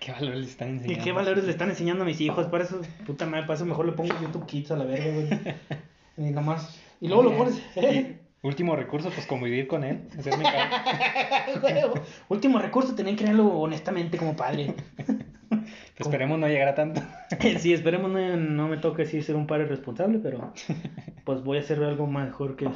¿Qué valores le están ¿Y enseñando? qué valores le están enseñando a mis hijos? Para eso, puta madre, para eso mejor le pongo YouTube Kids a la verga, güey. Y nomás. Y luego lo pones. Y último recurso, pues convivir con él. Hacerme caso. Huevo. Último recurso, tenían que crearlo honestamente como padre. Esperemos no llegar a tanto. Sí, esperemos no, no me toque así ser un padre responsable, pero pues voy a hacer algo mejor que...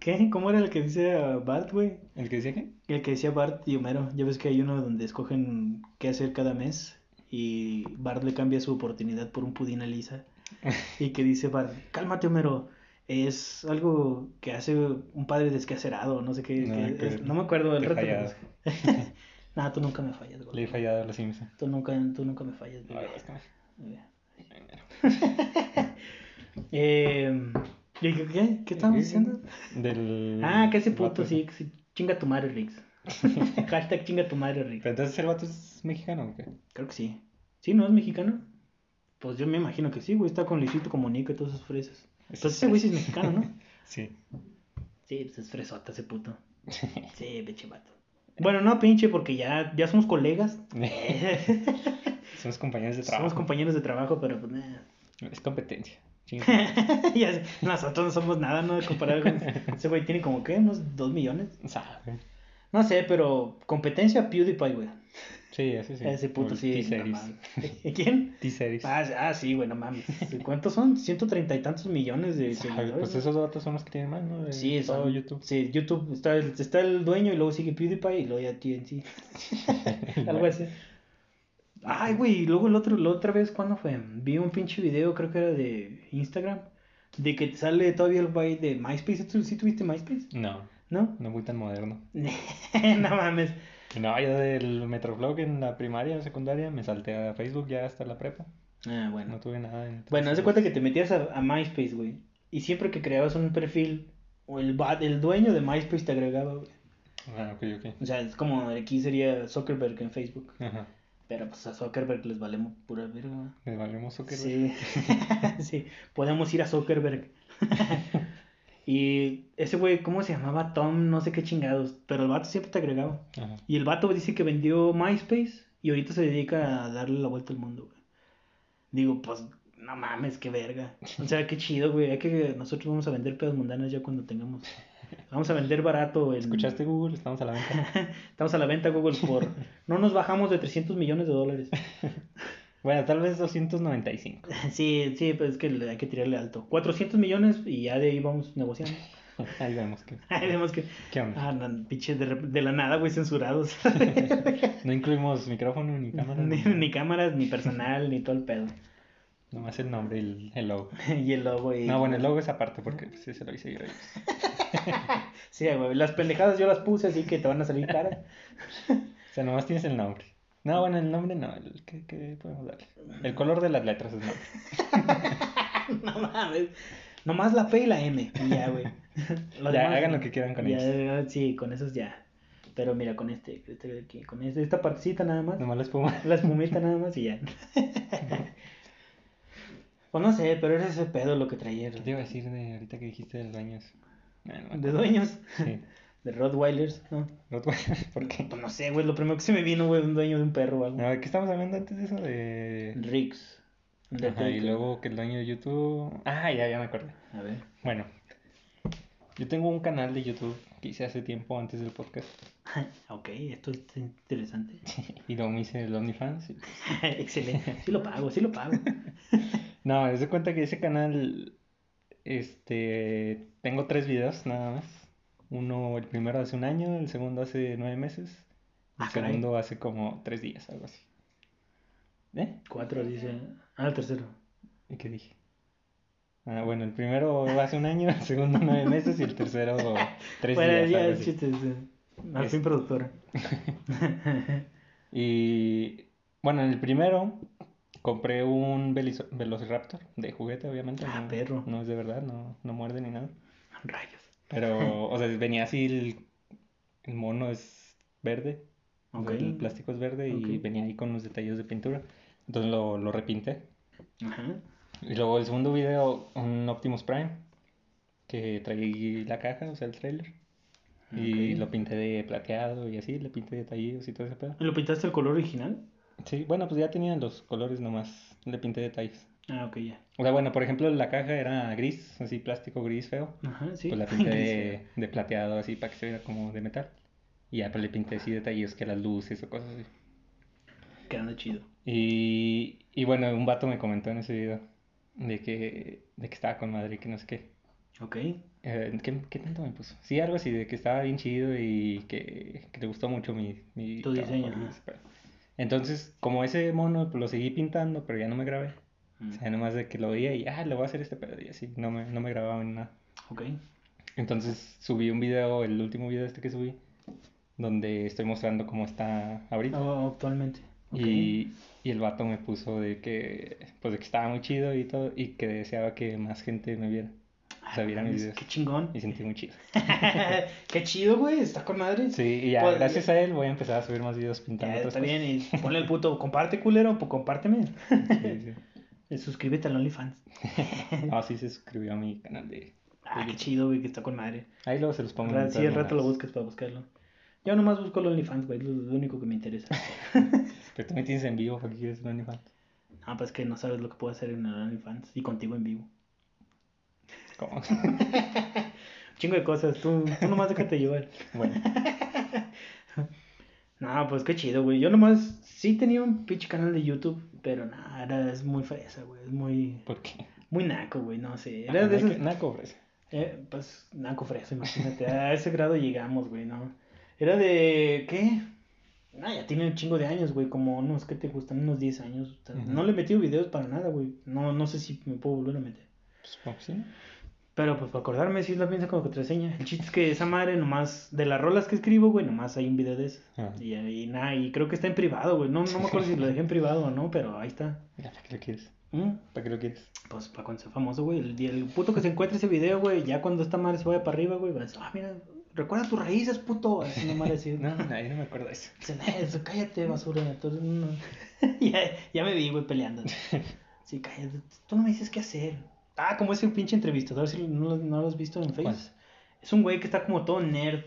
¿Qué? ¿Cómo era el que dice Bart, güey? ¿El que decía qué? El que decía Bart y Homero. Ya ves que hay uno donde escogen qué hacer cada mes y Bart le cambia su oportunidad por un pudín a Lisa. Y que dice Bart, cálmate Homero, es algo que hace un padre descacerado, no sé qué. No es- acuerdo. no me acuerdo del reto. Nah, tú nunca me fallas, güey. Le he fallado a los Simpsons. Tú nunca, tú nunca me fallas, La güey. Eh, ¿y qué, qué? ¿Qué estábamos diciendo? Del... Ah, que ese puto sí, que sí, chinga tu madre, Rix. Hashtag chinga tu madre, Rix. Pero entonces el vato es mexicano, ¿o qué? Creo que sí. ¿Sí, no es mexicano? Pues yo me imagino que sí, güey. Está con Luisito Comunica y todas esas fresas. Entonces ese güey sí es mexicano, ¿no? Sí. Sí, pues es fresota ese puto. Sí, pinche vato. Bueno, no pinche, porque ya, ya somos colegas. Somos compañeros de trabajo. Somos compañeros de trabajo, pero pues nah. Es competencia. Ya nosotros no somos nada, ¿no? Comparado con ese güey tiene como, ¿qué? Unos dos millones. Sabe. No sé, pero competencia PewDiePie, güey. Sí, ese sí. Ese puto sí. no. ¿Quién? T-Series. Ah, ah, sí, güey, no mames. ¿Cuántos son? Ciento treinta y tantos millones de Sabe, seguidores. Pues esos datos son los que tienen más, ¿no? De Sí, todo son- YouTube. Sí, YouTube está el, está el dueño y luego sigue PewDiePie y luego ya TNT. Algo así. Ay, güey, y luego el otro, la otra vez, ¿cuándo fue? Vi un pinche video, creo que era de Instagram, de que sale todavía el güey de MySpace. ¿Tú sí tuviste MySpace? No, ¿No? no muy tan moderno. no mames. No, yo del Metroflog en la primaria o secundaria me salté a Facebook ya hasta la prepa. Ah, bueno. No tuve nada. en- Bueno, haz de cuenta que te metías a, a MySpace, güey. Y siempre que creabas un perfil, o el, el dueño de MySpace te agregaba, güey. Ah, ok, ok. O sea, es como aquí sería Zuckerberg en Facebook. Ajá. Pero pues a Zuckerberg les valemos pura verga. Les valemos Zuckerberg. Sí, sí, podemos ir a Zuckerberg. y ese güey, ¿cómo se llamaba? Tom, no sé qué chingados. Pero el vato siempre te agregaba. Ajá. Y el vato dice que vendió MySpace y ahorita se dedica a darle la vuelta al mundo, güey. Digo, pues, no mames, qué verga. O sea, qué chido, güey. Hay que nosotros vamos a vender pedos mundanas ya cuando tengamos. Vamos a vender barato. ¿Escuchaste Google? Estamos a la venta. Estamos a la venta Google por. No nos bajamos de 300 millones de dólares. bueno, tal vez 295. Sí, sí, pues es que hay que tirarle alto. 400 millones y ya de ahí vamos negociando. Ahí vemos que. Ahí vemos que. ¿Qué onda? Ah, no, pinche de, de la nada, güey, censurados. No incluimos micrófono ni cámara. ni, ni cámaras, ni personal, ni todo el pedo. Nomás el nombre y el, el logo. y el logo y... No, bueno, el logo es aparte porque pues, sí se lo hice yo. Sí, güey, las pendejadas yo las puse así que te van a salir caras. O sea, nomás tienes el nombre. No, bueno, el nombre no. El, ¿qué, qué podemos darle? El color de las letras es nombre. no mames. Nomás la P y la M. Y ya, güey. Ya, demás, hagan lo que quieran con ya, ellos. Sí, con esos ya. Pero mira, con este, este con este, esta partecita nada más. Nomás la espuma. La espumita nada más y ya. pues no sé, pero era ese pedo lo que traía. ¿Qué te iba a decir de ahorita que dijiste de los dueños? Me De dueños. Sí. De Rottweilers, ¿no? Rottweiler, ¿Por qué? Pues no sé, güey, lo primero que se me vino, güey, un dueño de un perro o algo. No, ¿de qué estamos hablando antes de eso? De... Riggs. Ajá, y luego que el dueño de YouTube... Ah, ya, ya me acordé. A ver. Bueno, yo tengo un canal de YouTube que hice hace tiempo antes del podcast. ok, esto es interesante. Y luego me hice el OnlyFans. y- Excelente. Sí lo pago, sí lo pago. No, es de cuenta que ese canal, este, tengo tres videos nada más. Uno, el primero hace un año, el segundo hace nueve meses, el Ah, caray. segundo hace como tres días, algo así. ¿Eh? Cuatro dice. Ah, el tercero. ¿Y qué dije? Ah, bueno, el primero hace un año, el segundo nueve meses y el tercero tres bueno, días. ya algo es así. chiste. sí. Al fin productora. Y bueno, en el primero compré un Velizo- Velociraptor de juguete, obviamente. Ah, no, perro. No es de verdad, no, no muerde ni nada. Rayos. Pero, o sea, venía así, el, el mono es verde, o sea, Ok. el plástico es verde y venía ahí con unos detalles de pintura. Entonces lo, lo repinté. Ajá. Y luego el segundo video, un Optimus Prime, que traí la caja, o sea, el trailer. Y lo pinté de plateado y así, le pinté detallitos y todo ese pedo. ¿Lo pintaste el color original? Sí, bueno, pues ya tenían los colores nomás, le pinté detalles. Ah, ok, ya. O sea, bueno, por ejemplo, la caja era gris, así plástico gris feo. Ajá, sí. Pues la pinté de, de plateado así para que se viera como de metal. Y ya pues le pinté así detalles que las luces o cosas así. Quedando chido. Y, y bueno, un vato me comentó en ese video de que, de que estaba con madre y que no sé qué. Ok. Eh, ¿qué, qué tanto me puso? Sí, algo así, de que estaba bien chido y que, que le gustó mucho mi, mi Tu trabajo diseño. Entonces, como ese mono, pues lo seguí pintando, pero ya no me grabé. Mm, O sea, nomás de que lo veía y, ah, le voy a hacer este pedo y así, no me, no me grababa ni nada. Ok. Entonces subí un video, el último video este que subí, donde estoy mostrando cómo está ahorita. Ah, actualmente. Ok. Y, y el vato me puso de que, pues de que estaba muy chido y todo, y que deseaba que más gente me viera. O sea, viera mis mames, videos. Qué chingón. Y sentí muy chido. Qué chido, güey. Está con madre. Sí, y ya, Pues, gracias a él voy a empezar a subir más videos pintando Ya, otras está bien. cosas. Y ponle el puto. Comparte, culero. Pues compárteme. Sí, sí. Y suscríbete al OnlyFans. Ah, sí, se suscribió a mi canal de... Ah, qué chido, güey, que está con madre. Ahí luego se los pongo. Ra- Sí, el rato lo buscas para buscarlo. Yo nomás busco el OnlyFans, güey. Es lo, lo único que me interesa. Pero tú me tienes en vivo, ¿para qué quieres un OnlyFans? Ah, pues que no sabes lo que puedo hacer en el OnlyFans. Y contigo en vivo. ¿Cómo? Chingo de cosas. Tú, tú nomás déjate llevar. Bueno, No, pues qué chido, güey. Yo nomás sí tenía un pinche canal de YouTube, pero nada, era, es muy fresa, güey. Es muy, ¿por qué? muy naco, güey. No sé. Ah, Era de esos. Naco, fresa. Eh, pues naco fresa, imagínate. A ese grado llegamos, güey, ¿no? Era de. ¿Qué? No, ya tiene un chingo de años, güey. Como unos, ¿qué te gustan? Unos 10 años. O sea, Ujú. No le he metido videos para nada, güey. No, no sé si me puedo volver a meter. Pues, que sí. Pero pues para acordarme, sí la pienso como contraseña. El chiste es que esa madre nomás, de las rolas que escribo, güey, nomás hay un video de eso. Ah. Y, y nada, y creo que está en privado, güey. No, no me acuerdo si lo dejé en privado o no, pero ahí está. Mira, ¿para qué lo quieres? ¿Mm? ¿Para qué lo quieres? Pues para cuando sea famoso, güey. El, puto que se encuentre ese video, güey, ya cuando esta madre se vaya para arriba, güey, va a decir, ah, mira, recuerda tus raíces, puto. Así una madre así. No, no, yo no me acuerdo de eso. Dice, "Eh, eso, cállate, basura. tú una-". ya, ya me vi, güey, peleando. Sí, cállate. Tú no me dices qué hacer. Ah, como ese pinche entrevistador, si no, lo- no lo has visto en. Facebook. Es un güey que está como todo nerd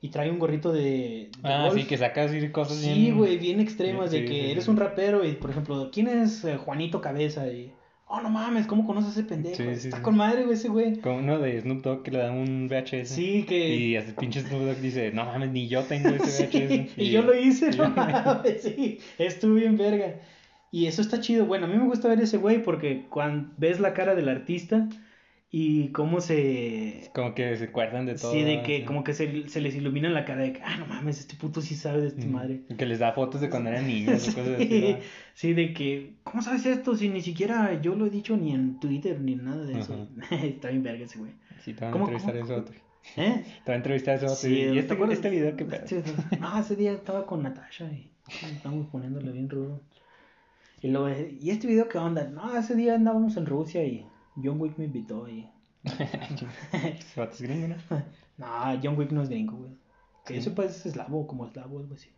y trae un gorrito de. de Ah, golf. sí, que sacas así cosas Sí, bien- güey, bien extremas, de Sí, que sí, sí, eres sí. un rapero y, por ejemplo, ¿quién es eh, Juanito Cabeza? Y, oh, no mames, ¿cómo conoces a ese pendejo? Sí, sí, Está sí. con madre, güey, ese güey. Como uno de Snoop Dogg que le dan un VHS. Sí, que... Y hace pinche Snoop Dogg dice, no mames, ni yo tengo ese Sí, VHS. y yo lo hice, no mames, sí, estuvo bien verga. Y eso está chido. Bueno, a mí me gusta ver ese güey porque cuando ves la cara del artista y cómo se... Como que se acuerdan de todo. Sí, de que como que se, se les ilumina la cara de que, ah, no mames, este puto sí sabe de esta Mm. madre. Y Que les da fotos de cuando eran niños o cosas así. Sí, ¿no? sí, de que, ¿cómo sabes esto? Si ni siquiera yo lo he dicho ni en Twitter ni en nada de eso. Está bien verga ese güey. Sí, te van a ¿Cómo- entrevistar cómo- a ese otro. ¿Eh? Te van a entrevistar a ese otro. Sí, y ¿te este, este video, ¿qué pedo? No, ese día estaba con Natasha y estábamos poniéndole bien rudo. Y luego, ¿y este video qué onda? No, ese día andábamos en Rusia y John Wick me invitó y... Es gringo, ¿no? No, John Wick no es gringo, güey. Que eso pues es eslavo, como eslavo, algo así.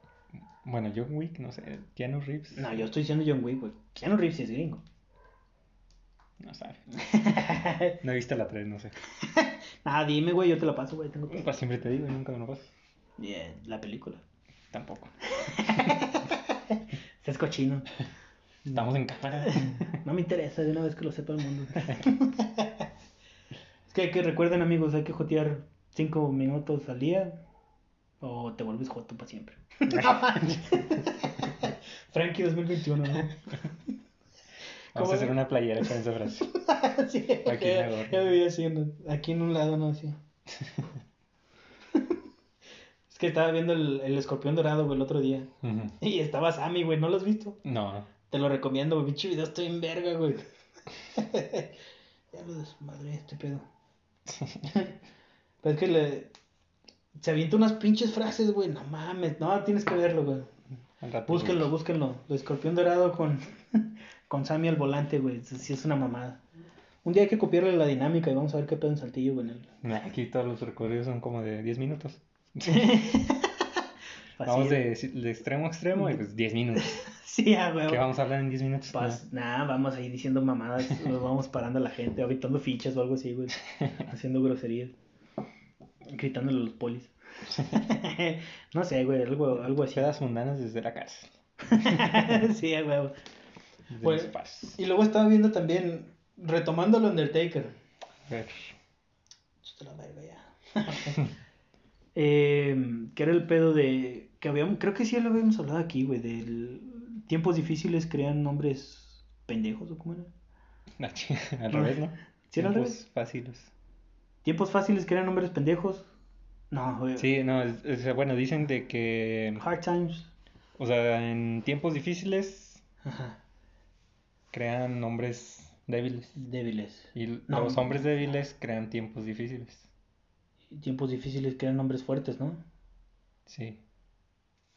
Bueno, John Wick, no sé. Keanu Reeves. No, yo estoy diciendo John Wick, güey. Keanu Reeves sí es gringo. No sabe. No he visto la 3, no sé. Ah, dime, güey, yo te la paso, güey. Tengo. Pues siempre te digo, y nunca me lo paso. Yeah, la película. Tampoco. Es cochino. Estamos en cámara. No me interesa de una vez que lo sepa el mundo. es que, que recuerden, amigos, hay que jotear 5 minutos al día o te vuelves joto para siempre. Frankie 2021, ¿no? Vamos ¿Cómo a hacer una playera con esa frase. sí, Aquí ya, en ya me vi haciendo. Aquí en un lado, no, sí. es que estaba viendo el, el escorpión dorado, güey, el otro día. Y estaba Sammy, güey, ¿no lo has visto? No, Te lo recomiendo, güey. Pinche video estoy en verga, güey. ya lo desmadré este pedo. Pero es que le. Se avienta unas pinches frases, güey. No mames. No, tienes que verlo, güey. Búsquenlo, búsquenlo. El escorpión dorado con. con Sammy al volante, güey. Sí es una mamada. Un día hay que copiarle la dinámica y vamos a ver qué pedo en saltillo, güey. Aquí todos los recorridos son como de 10 minutos. Así, Vamos de, de extremo a extremo y pues 10 minutos. Sí, ah, güey. ¿Qué vamos a hablar en 10 minutos? Pas- nada, vamos ahí diciendo mamadas, nos vamos parando a la gente, aventando fichas o algo así, güey. Haciendo groserías. Gritándole a los polis. no sé, güey, algo, algo así. Pedas mundanas desde la cárcel. sí, güey. Desde Pues-. Y luego estaba viendo también, retomando el Undertaker. A ver. Chuta la verga ya. Eh, que era el pedo de. Que habíamos, creo que sí lo habíamos hablado aquí, güey. Del tiempos difíciles crean nombres pendejos o cómo era. Al revés, ¿no? ¿Sí era al Tiempos revés? fáciles. Tiempos fáciles crean nombres pendejos. No, güey. Sí, no, es- es- bueno, dicen de que, Hard times. o sea, en tiempos difíciles Ajá. crean nombres débiles. Débiles. Y No. los hombres débiles crean tiempos difíciles. Tiempos difíciles crean nombres fuertes, ¿no? Sí.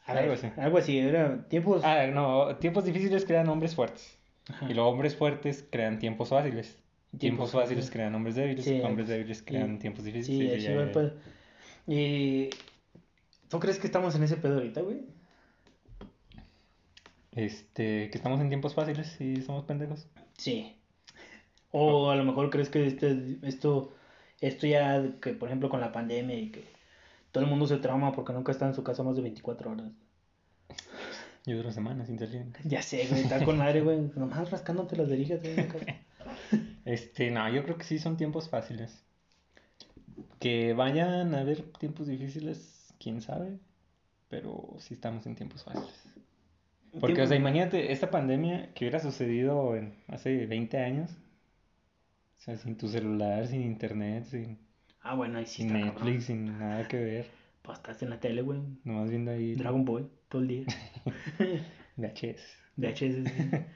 Algo así. Algo así, era tiempos. Ah, no, tiempos difíciles crean hombres fuertes. Ajá. Y los hombres fuertes crean tiempos fáciles. Tiempos Tiempos fáciles crean hombres débiles. Sí, hombres débiles crean y- tiempos difíciles. Sí, Sí, así ya. Y. ¿Tú crees que estamos en ese pedo ahorita, güey? Este, que estamos en tiempos fáciles y somos pendejos. Sí. O a lo mejor crees que este, esto, esto ya, que por ejemplo con la pandemia y que todo el mundo se trauma porque nunca está en su casa más de 24 horas. Yo duro semanas sin salir. Ya sé, güey, está con madre, güey, nomás rascándote las casa. Este, no, yo creo que sí son tiempos fáciles. Que vayan a haber tiempos difíciles, quién sabe. Pero sí estamos en tiempos fáciles. Porque, o sea, imagínate esta pandemia que hubiera sucedido en, hace 20 años. O sea, sin tu celular, sin internet, sin, Ah, bueno, ahí sí sin está, Netflix, cabrón. sin nada que ver. Pues estás en la tele, güey. Nomás viendo ahí Dragon Ball, todo el día. VHS. VHS. sí.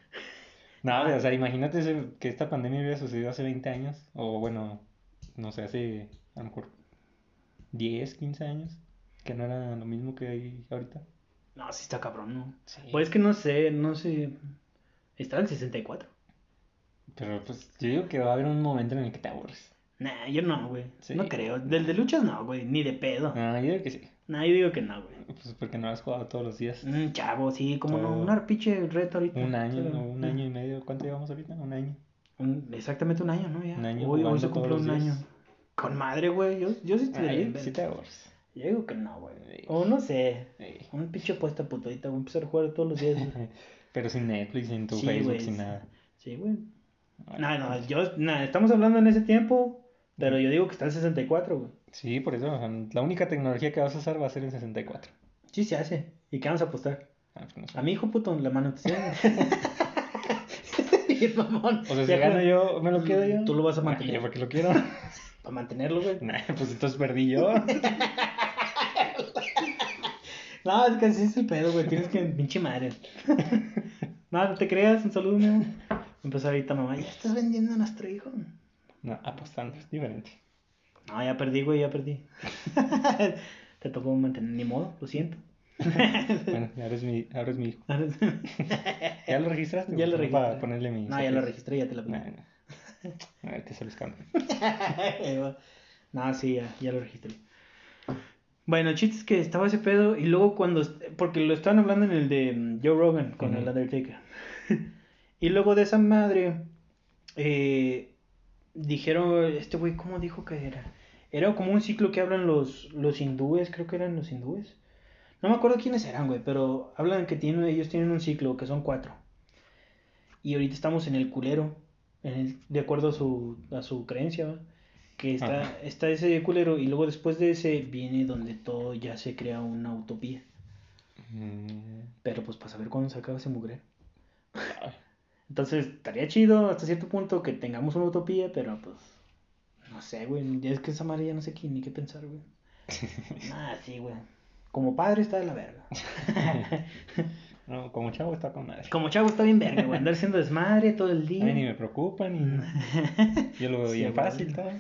No, o sea, imagínate que esta pandemia hubiera sucedido hace 20 años. O bueno, no sé, hace a lo mejor 10, 15 años, que no era lo mismo que hay ahorita. No, sí está cabrón, ¿no? Sí. Pues es que no sé, no sé. Estaba en 64. Pero pues yo digo que va a haber un momento en el que te aburres. Nah, yo no, güey. Sí. No creo. Del de luchas no, güey. Ni de pedo. Ah, yo digo que sí. Nah, yo digo que no, güey. Pues porque no has jugado todos los días. Mm, chavo, sí, como no. Una pinche reto ahorita. Un año, Pero- o un año y medio. ¿Cuánto llevamos ahorita? Un año. Un- exactamente un año, ¿no? Ya. Un año Hoy, hoy se los un días. año. Con madre, güey. Yo, yo sí digo que sí te aburres. Yo digo que no, güey. Sí. O no sé. Sí. Un pinche puesta putadita. Voy a empezar a jugar todos los días. Pero sin Netflix, sin tu Sí, Facebook, sin nada. Sí, güey. No, no, yo, nada, estamos hablando en ese tiempo, pero yo digo que está en 64, güey. Sí, por eso. La única tecnología que vas a usar va a ser en 64. Sí se hace. ¿Y qué vamos a apostar? Ah, pues no sé. A mi hijo puto, la mano Bien, mamón. O sea, si gano yo, me lo quedo yo. Tú lo vas a mantener. yo porque lo quiero. Para mantenerlo, güey. Nah, pues entonces perdí yo. No, es que así es el pedo, güey. Tienes que. Pinche madre. No, no te creas. Un saludo, mi Empezó ahorita, mamá. Ya estás vendiendo a nuestro hijo. No, apostando es diferente. No, ya perdí, güey, ya perdí. te tocó mantener. Ni modo, lo siento. Bueno, ahora es mi, ahora es mi hijo. ¿Ya lo registraste? Ya lo Pues, Para registré. ponerle mi. No, ya lo registré, ya te lo pedí. nah. A ver qué se les cambia. no, sí, ya, ya lo registré. Bueno, el chiste es que estaba ese pedo y luego cuando... Porque lo estaban hablando en el de mm, Joe Rogan con el Ujú. Undertaker. y luego de esa madre... eh, dijeron... Este güey, ¿cómo dijo que era? Era como un ciclo que hablan los, los hindúes, creo que eran los hindúes. No me acuerdo quiénes eran, güey, pero hablan que tienen, ellos tienen un ciclo, que son cuatro. Y ahorita estamos en el culero, en el- de acuerdo a su, a su creencia, ¿va? que está, Ajá. está ese culero y luego después de ese viene donde todo ya se crea una utopía. Mm, Pero pues para saber cuándo se acaba ese mugre. Entonces estaría chido hasta cierto punto que tengamos una utopía, pero pues no sé, güey, ya es que esa madre ya no sé qué, ni qué pensar, güey. Ah, sí, güey. Como padre está de la verga. No, como chavo está con madre. Como chavo está bien verga, güey. Andar siendo desmadre todo el A día. mí ni me preocupa, ni. Yo lo veo Sí, bien fácil, todo.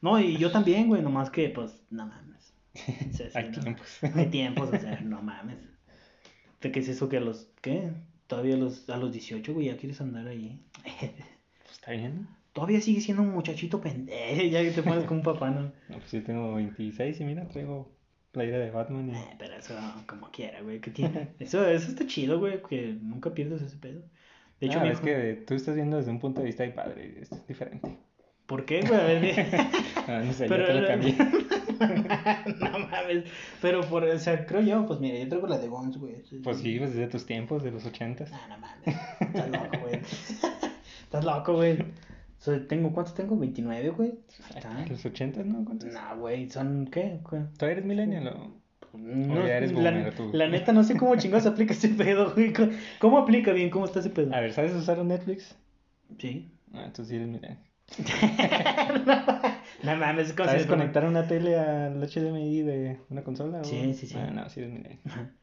No, y yo también, güey, nomás que, pues, no mames. Hay no. tiempos. Hay tiempos, o sea, no mames. ¿De qué es eso que a los, qué? Todavía a los, a los 18, güey, ya quieres andar ahí. Está bien. Todavía sigue siendo un muchachito pendejo, ya que te pones como un papá, ¿no? No, pues yo tengo 26 y mira, traigo playera de Batman y. Eh, pero eso, como quiera, güey, ¿qué tiene? Eso, eso está chido, güey, que nunca pierdes ese pedo. De hecho, Ah, es hijo- que tú estás viendo desde un punto de vista de padre, es diferente. ¿por qué, güey? A ver, di- Ah, no sé, Pero- yo te lo cambié. no mames. Pero por, o sea, creo yo, pues mira, yo traigo la de Guns, güey. Pues sí, pues desde tus tiempos, de los 80 No, no mames. Estás loco, güey. Estás loco, güey. Soy- tengo, ¿cuántos tengo? 29, güey. ¿Los 80 no? ¿Cuántos? Nah, güey, son, ¿qué? ¿Tú eres millennial o...? No, ya eres la, boomer, tú. la neta, no sé cómo chingados aplica ese pedo, güey. ¿Cómo- ¿Cómo aplica bien? ¿Cómo está ese pedo? A ver, ¿sabes usar un Netflix? Sí. Ah, entonces sí eres millennial. no mames, es como ¿Sabes conectar una tele al HDMI de una consola? o- Sí, sí, sí. Ah, no, sí.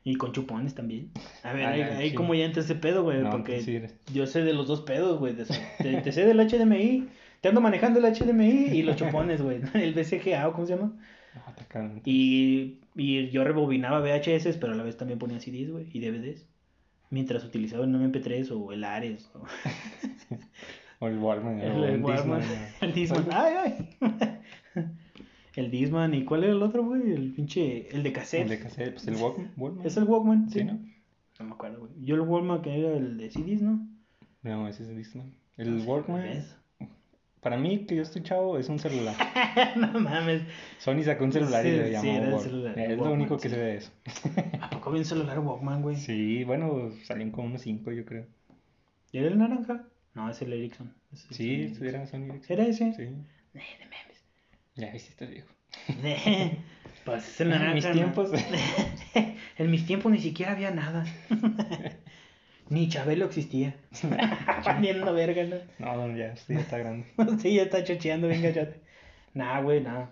Y con chupones también. A ver, Ah, ahí, como ya entra ese pedo, güey. No, porque pues sí yo sé de los dos pedos, güey. de. Te, te sé del HDMI. Te ando manejando el HDMI y los chupones, güey. El BCGA, ¿o cómo se llama? Ah. Y, y yo rebobinaba VHS, pero a la vez también ponía CDs, güey, y DVDs. Mientras utilizaba el MP3 o el Ares. O O el Walkman. el, el un Walkman. El Disman. Ay, ay. El Disman. ¿Y cuál era el otro, güey? El pinche. El de cassette. El de cassette, pues el Walkman. Walkman. ¿Es el Walkman? Sí, Sí, ¿no? No me acuerdo, güey. Yo el Walkman que era el de CDs, ¿no? No, ese es el Discman. El Walkman, para mí, que yo estoy chavo, es un celular. no mames. Sony sacó un celular y Sí, le sí, llamó era el celular, Es Walkman, lo único sí. que sé de eso. ¿A poco había un celular Walkman, güey? Sí, bueno, salían como unos 5, yo creo. ¿Era el naranja? No, es el Ericsson. Es el Sí, Sony era Sony Ericsson. ¿Era ese? Sí. No mames. Ya hiciste viejo. pues es el En naranja. mis ¿no? tiempos. en mis tiempos ni siquiera había nada. ni Chabelo existía. Viendo verga, ¿no? No, no, ya, sí, ya está grande. sí, ya está chocheando, venga, ya. Nah, güey, nada.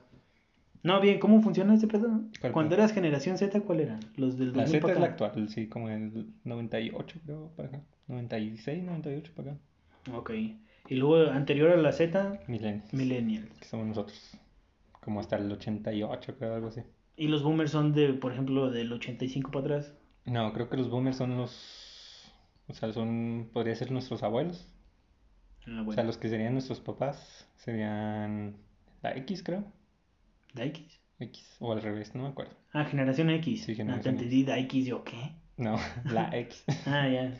No, bien, ¿cómo funciona este pedo? ¿Cuál Cuando eras generación Z, ¿cuál eran? Los del 2000 La Z para es la actual, sí, como el 98, creo, para acá. 96, 98 para acá. Ok. Y luego, anterior a la Z, Millennials. Millennials. Que somos nosotros. Como hasta el 88, creo, algo así. Y los boomers son de, por ejemplo, del 85 para atrás. No, creo que los boomers son los. O sea, son. Podría ser nuestros abuelos. Ah, O sea, los que serían nuestros papás serían. La X, creo. ¿Da X? X. O al revés, no me acuerdo. Ah, generación X. Sí, Ah, generación te entendí, da X, yo, ¿qué? No, la X. Ah, ya.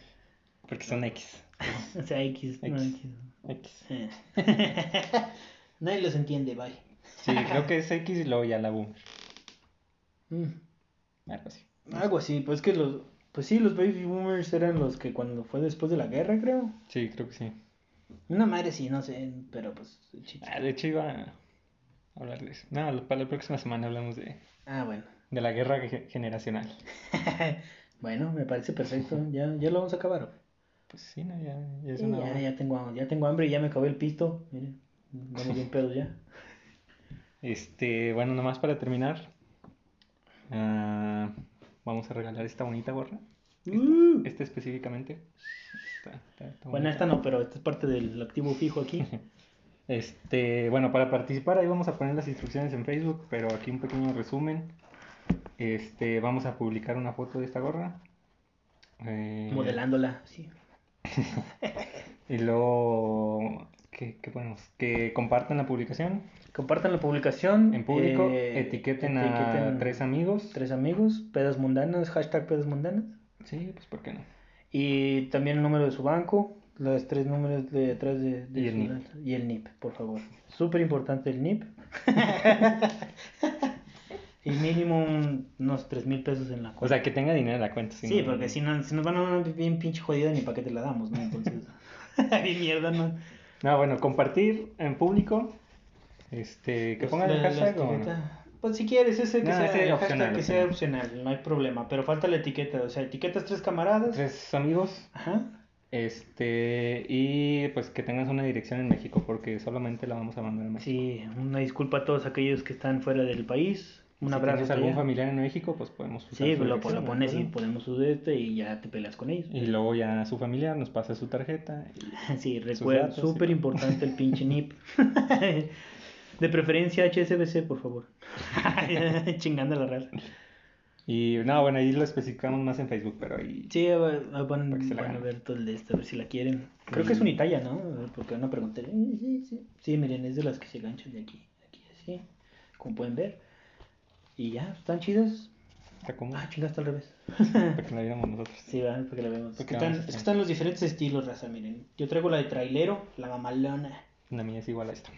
Porque son X. O sea, X, no X. X. X. Eh. Nadie los entiende, bye. Sí, creo que es X y luego ya la boomer. Mm. Algo así. Algo así, pues que los, pues sí, los baby boomers eran los que cuando fue después de la guerra, creo. Sí, creo que sí. Una madre sí, no sé, pero pues chichi. Ah, de hecho iba a hablar de eso. No, para la próxima semana hablamos de, Ah, bueno. de la guerra ge- generacional. bueno, me parece perfecto. Ya, ya lo vamos a acabar. Pues sí, no, ya, ya es una ya, ya tengo, ya tengo hambre y ya me acabé el pisto. Miren, vamos bien pedos ya. Este, bueno, nomás para terminar, ah, vamos a regalar esta bonita gorra. Uh. Este específicamente. Bueno, esta no, pero esta es parte del activo fijo aquí. Este, bueno, para participar ahí vamos a poner las instrucciones en Facebook, pero aquí un pequeño resumen. Este, vamos a publicar una foto de esta gorra. Eh, Modelándola, sí. Y luego, ¿qué, qué ponemos? Que compartan la publicación Compartan la publicación. en público, eh, etiqueten, a tres amigos. tres amigos, pedas mundanas, hashtag pedas mundanas. Sí, pues ¿por qué no? Y también el número de su banco, los tres números de atrás de, de Y el su NIP. Y el NIP, por favor. Súper importante el NIP. y mínimo un- unos tres mil pesos en la O cuenta. sea, que tenga dinero en la cuenta. sí, no- porque si, no, si nos van a dar bien pinche jodida, ni para qué te la damos, ¿no? Entonces, bien mierda, ¿no? No, bueno, compartir en público. Este, que Pues, pongan el la- la hashtag o. Pues si quieres, ese que sea, ese el opcional, hashtag que sea opcional. opcional, no hay problema. Pero falta la etiqueta, o sea, etiquetas tres camaradas. Tres amigos. Ajá. Este, y pues que tengas una dirección en México, porque solamente la vamos a mandar a México. Sí, una disculpa a todos aquellos que están fuera del país. Un si abrazo. hasta algún familiar en México, pues podemos usar Sí, su lo, dirección, lo ¿no? pones y podemos subirte y ya te peleas con ellos. Y luego ya su familiar nos pasa su tarjeta. y- Sí, recuerda, súper importante el pinche NIP. De preferencia HSBC, por favor. Chingando la raza. Y no, bueno, ahí lo especificamos más en Facebook, pero ahí... Sí, va- va- van, la van a ver todo el de esto, a ver si la quieren. Creo que es una Italia, ¿no? Porque van a preguntar. Eh, Sí, sí. Sí, miren, es de las que se ganchan de aquí, de aquí, así. Como pueden ver. Y ya, están chidas. Está cómodo. Ah, chingaste al revés. Para que la viéramos nosotros. Sí, va, para que la veamos. Es Porque que, están, es que están los diferentes estilos, raza, miren. Yo traigo la de trailero, la mamalona. La mía es igual a esta.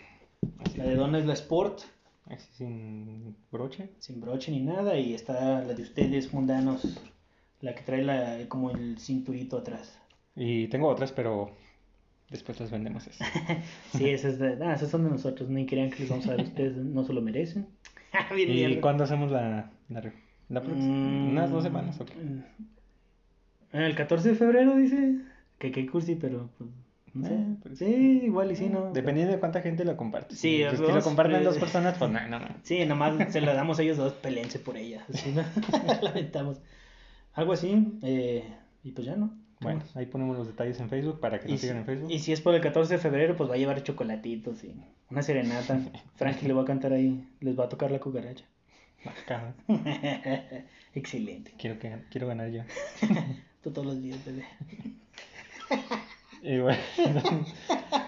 Así, La de dona es la sport, así sin broche. sin broche ni nada. Y está la de ustedes, mundanos, la que trae la, como el cinturito atrás. Y tengo otras, pero después las vendemos esas. Sí, esas, de, ah, esas son de nosotros, ni crean que les vamos a dar ustedes, no se lo merecen. Bien ¿Y mierda. cuándo hacemos la, la, la próxima? Mm, ¿Unas dos semanas o qué? El 14 de febrero dice. Que qué cursi, pero pues, no sé. Eh, pues, sí, igual y sí, ¿no? Dependiendo de cuánta gente lo comparte. Sí, Si, dos, lo comparten dos eh. personas, pues no, no, no. Sí, nomás se la damos a ellos dos, pelense por ella. Así, ¿no? Lamentamos. Algo así, eh, y pues ya, ¿no? Bueno, ahí ponemos los detalles en Facebook para que nos si, sigan en Facebook. y si es por el 14 de febrero, pues va a llevar chocolatitos y una serenata. Frankie le va a cantar ahí, les va a tocar la cucaracha. Excelente. Quiero, que, quiero ganar yo. Tú todos los días, bebé. Y bueno,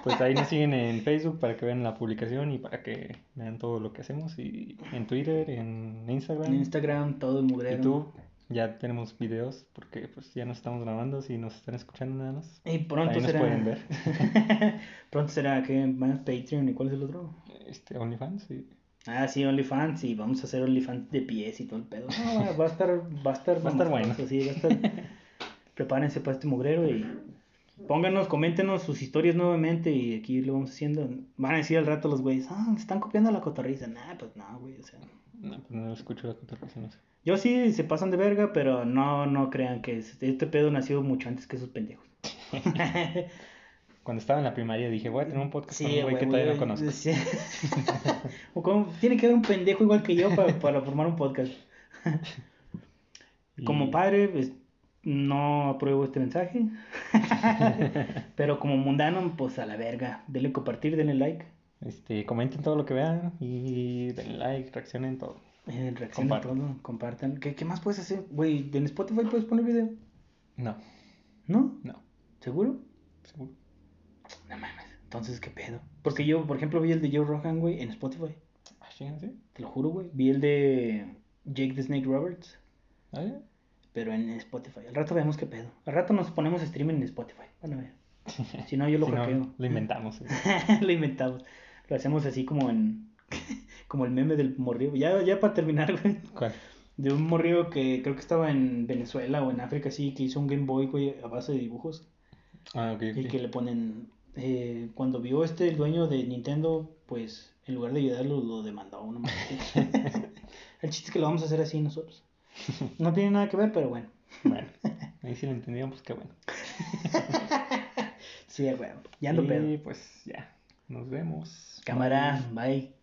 pues ahí nos siguen en Facebook para que vean la publicación y para que vean todo lo que hacemos. Y en Twitter, en Instagram, En Instagram, todo el mugrero. YouTube. Ya tenemos videos porque pues ya nos estamos grabando. Si nos están escuchando nada más. Y pronto Ahí nos será. pueden ver. pronto será que más Patreon y cuál es el otro. Este, OnlyFans, sí. Ah, sí, OnlyFans, y vamos a hacer OnlyFans de pies y todo el pedo. No, va- va a estar, va a estar, Va a estar bueno. Sí, va a estar. Prepárense para este mugrero y pónganos, coméntenos sus historias nuevamente y aquí lo vamos haciendo. Van a decir al rato los güeyes, ah, están copiando la cotorriza. Nah, pues no, güey, o sea. No, pues no escucho la cotorriza, no sé. Yo sí se pasan de verga, pero no, no crean que es- este pedo nació mucho antes que esos pendejos. Cuando estaba en la primaria dije, voy a tener un podcast Sí, con un güey que todavía no conozco. sí. O como, tiene que haber un pendejo igual que yo para, para formar un podcast. Como padre, pues, no apruebo este mensaje. Pero como mundano, pues a la verga. Denle compartir, denle like. Este, comenten todo lo que vean y denle like, reaccionen todo. Eh, reaccionen Compartan. todo, compartan. ¿Qué, ¿Qué más puedes hacer? Güey, ¿en Spotify puedes poner video? No, ¿No? no, ¿Seguro? seguro. No mames. Entonces, ¿qué pedo? Porque yo, por ejemplo, vi el de Joe Rogan, güey, en Spotify. Ah, ¿sí? Te lo juro, güey. Vi el de Jake the Snake Roberts, ¿Ah, sí? Pero en Spotify. Al rato vemos qué pedo. Al rato nos ponemos streaming en Spotify. Bueno, a ver. Si no, yo lo Si no, lo inventamos. sí. lo inventamos. Lo hacemos así como en. como el meme del morrillo. Ya, ya para terminar, güey. ¿Cuál? De un morrillo que creo que estaba en Venezuela o en África, así, que hizo un Game Boy, güey, a base de dibujos. Ah, ok, Y que le ponen. eh, cuando vio este, el dueño de Nintendo, pues en lugar de ayudarlo, lo demandó. No mames. el chiste es que lo vamos a hacer así nosotros. No tiene nada que ver, pero bueno. Bueno, ahí sí lo entendieron, pues qué bueno. Sí, güey. Ya ando pedo. Y pues ya, nos vemos. Cámara, bye.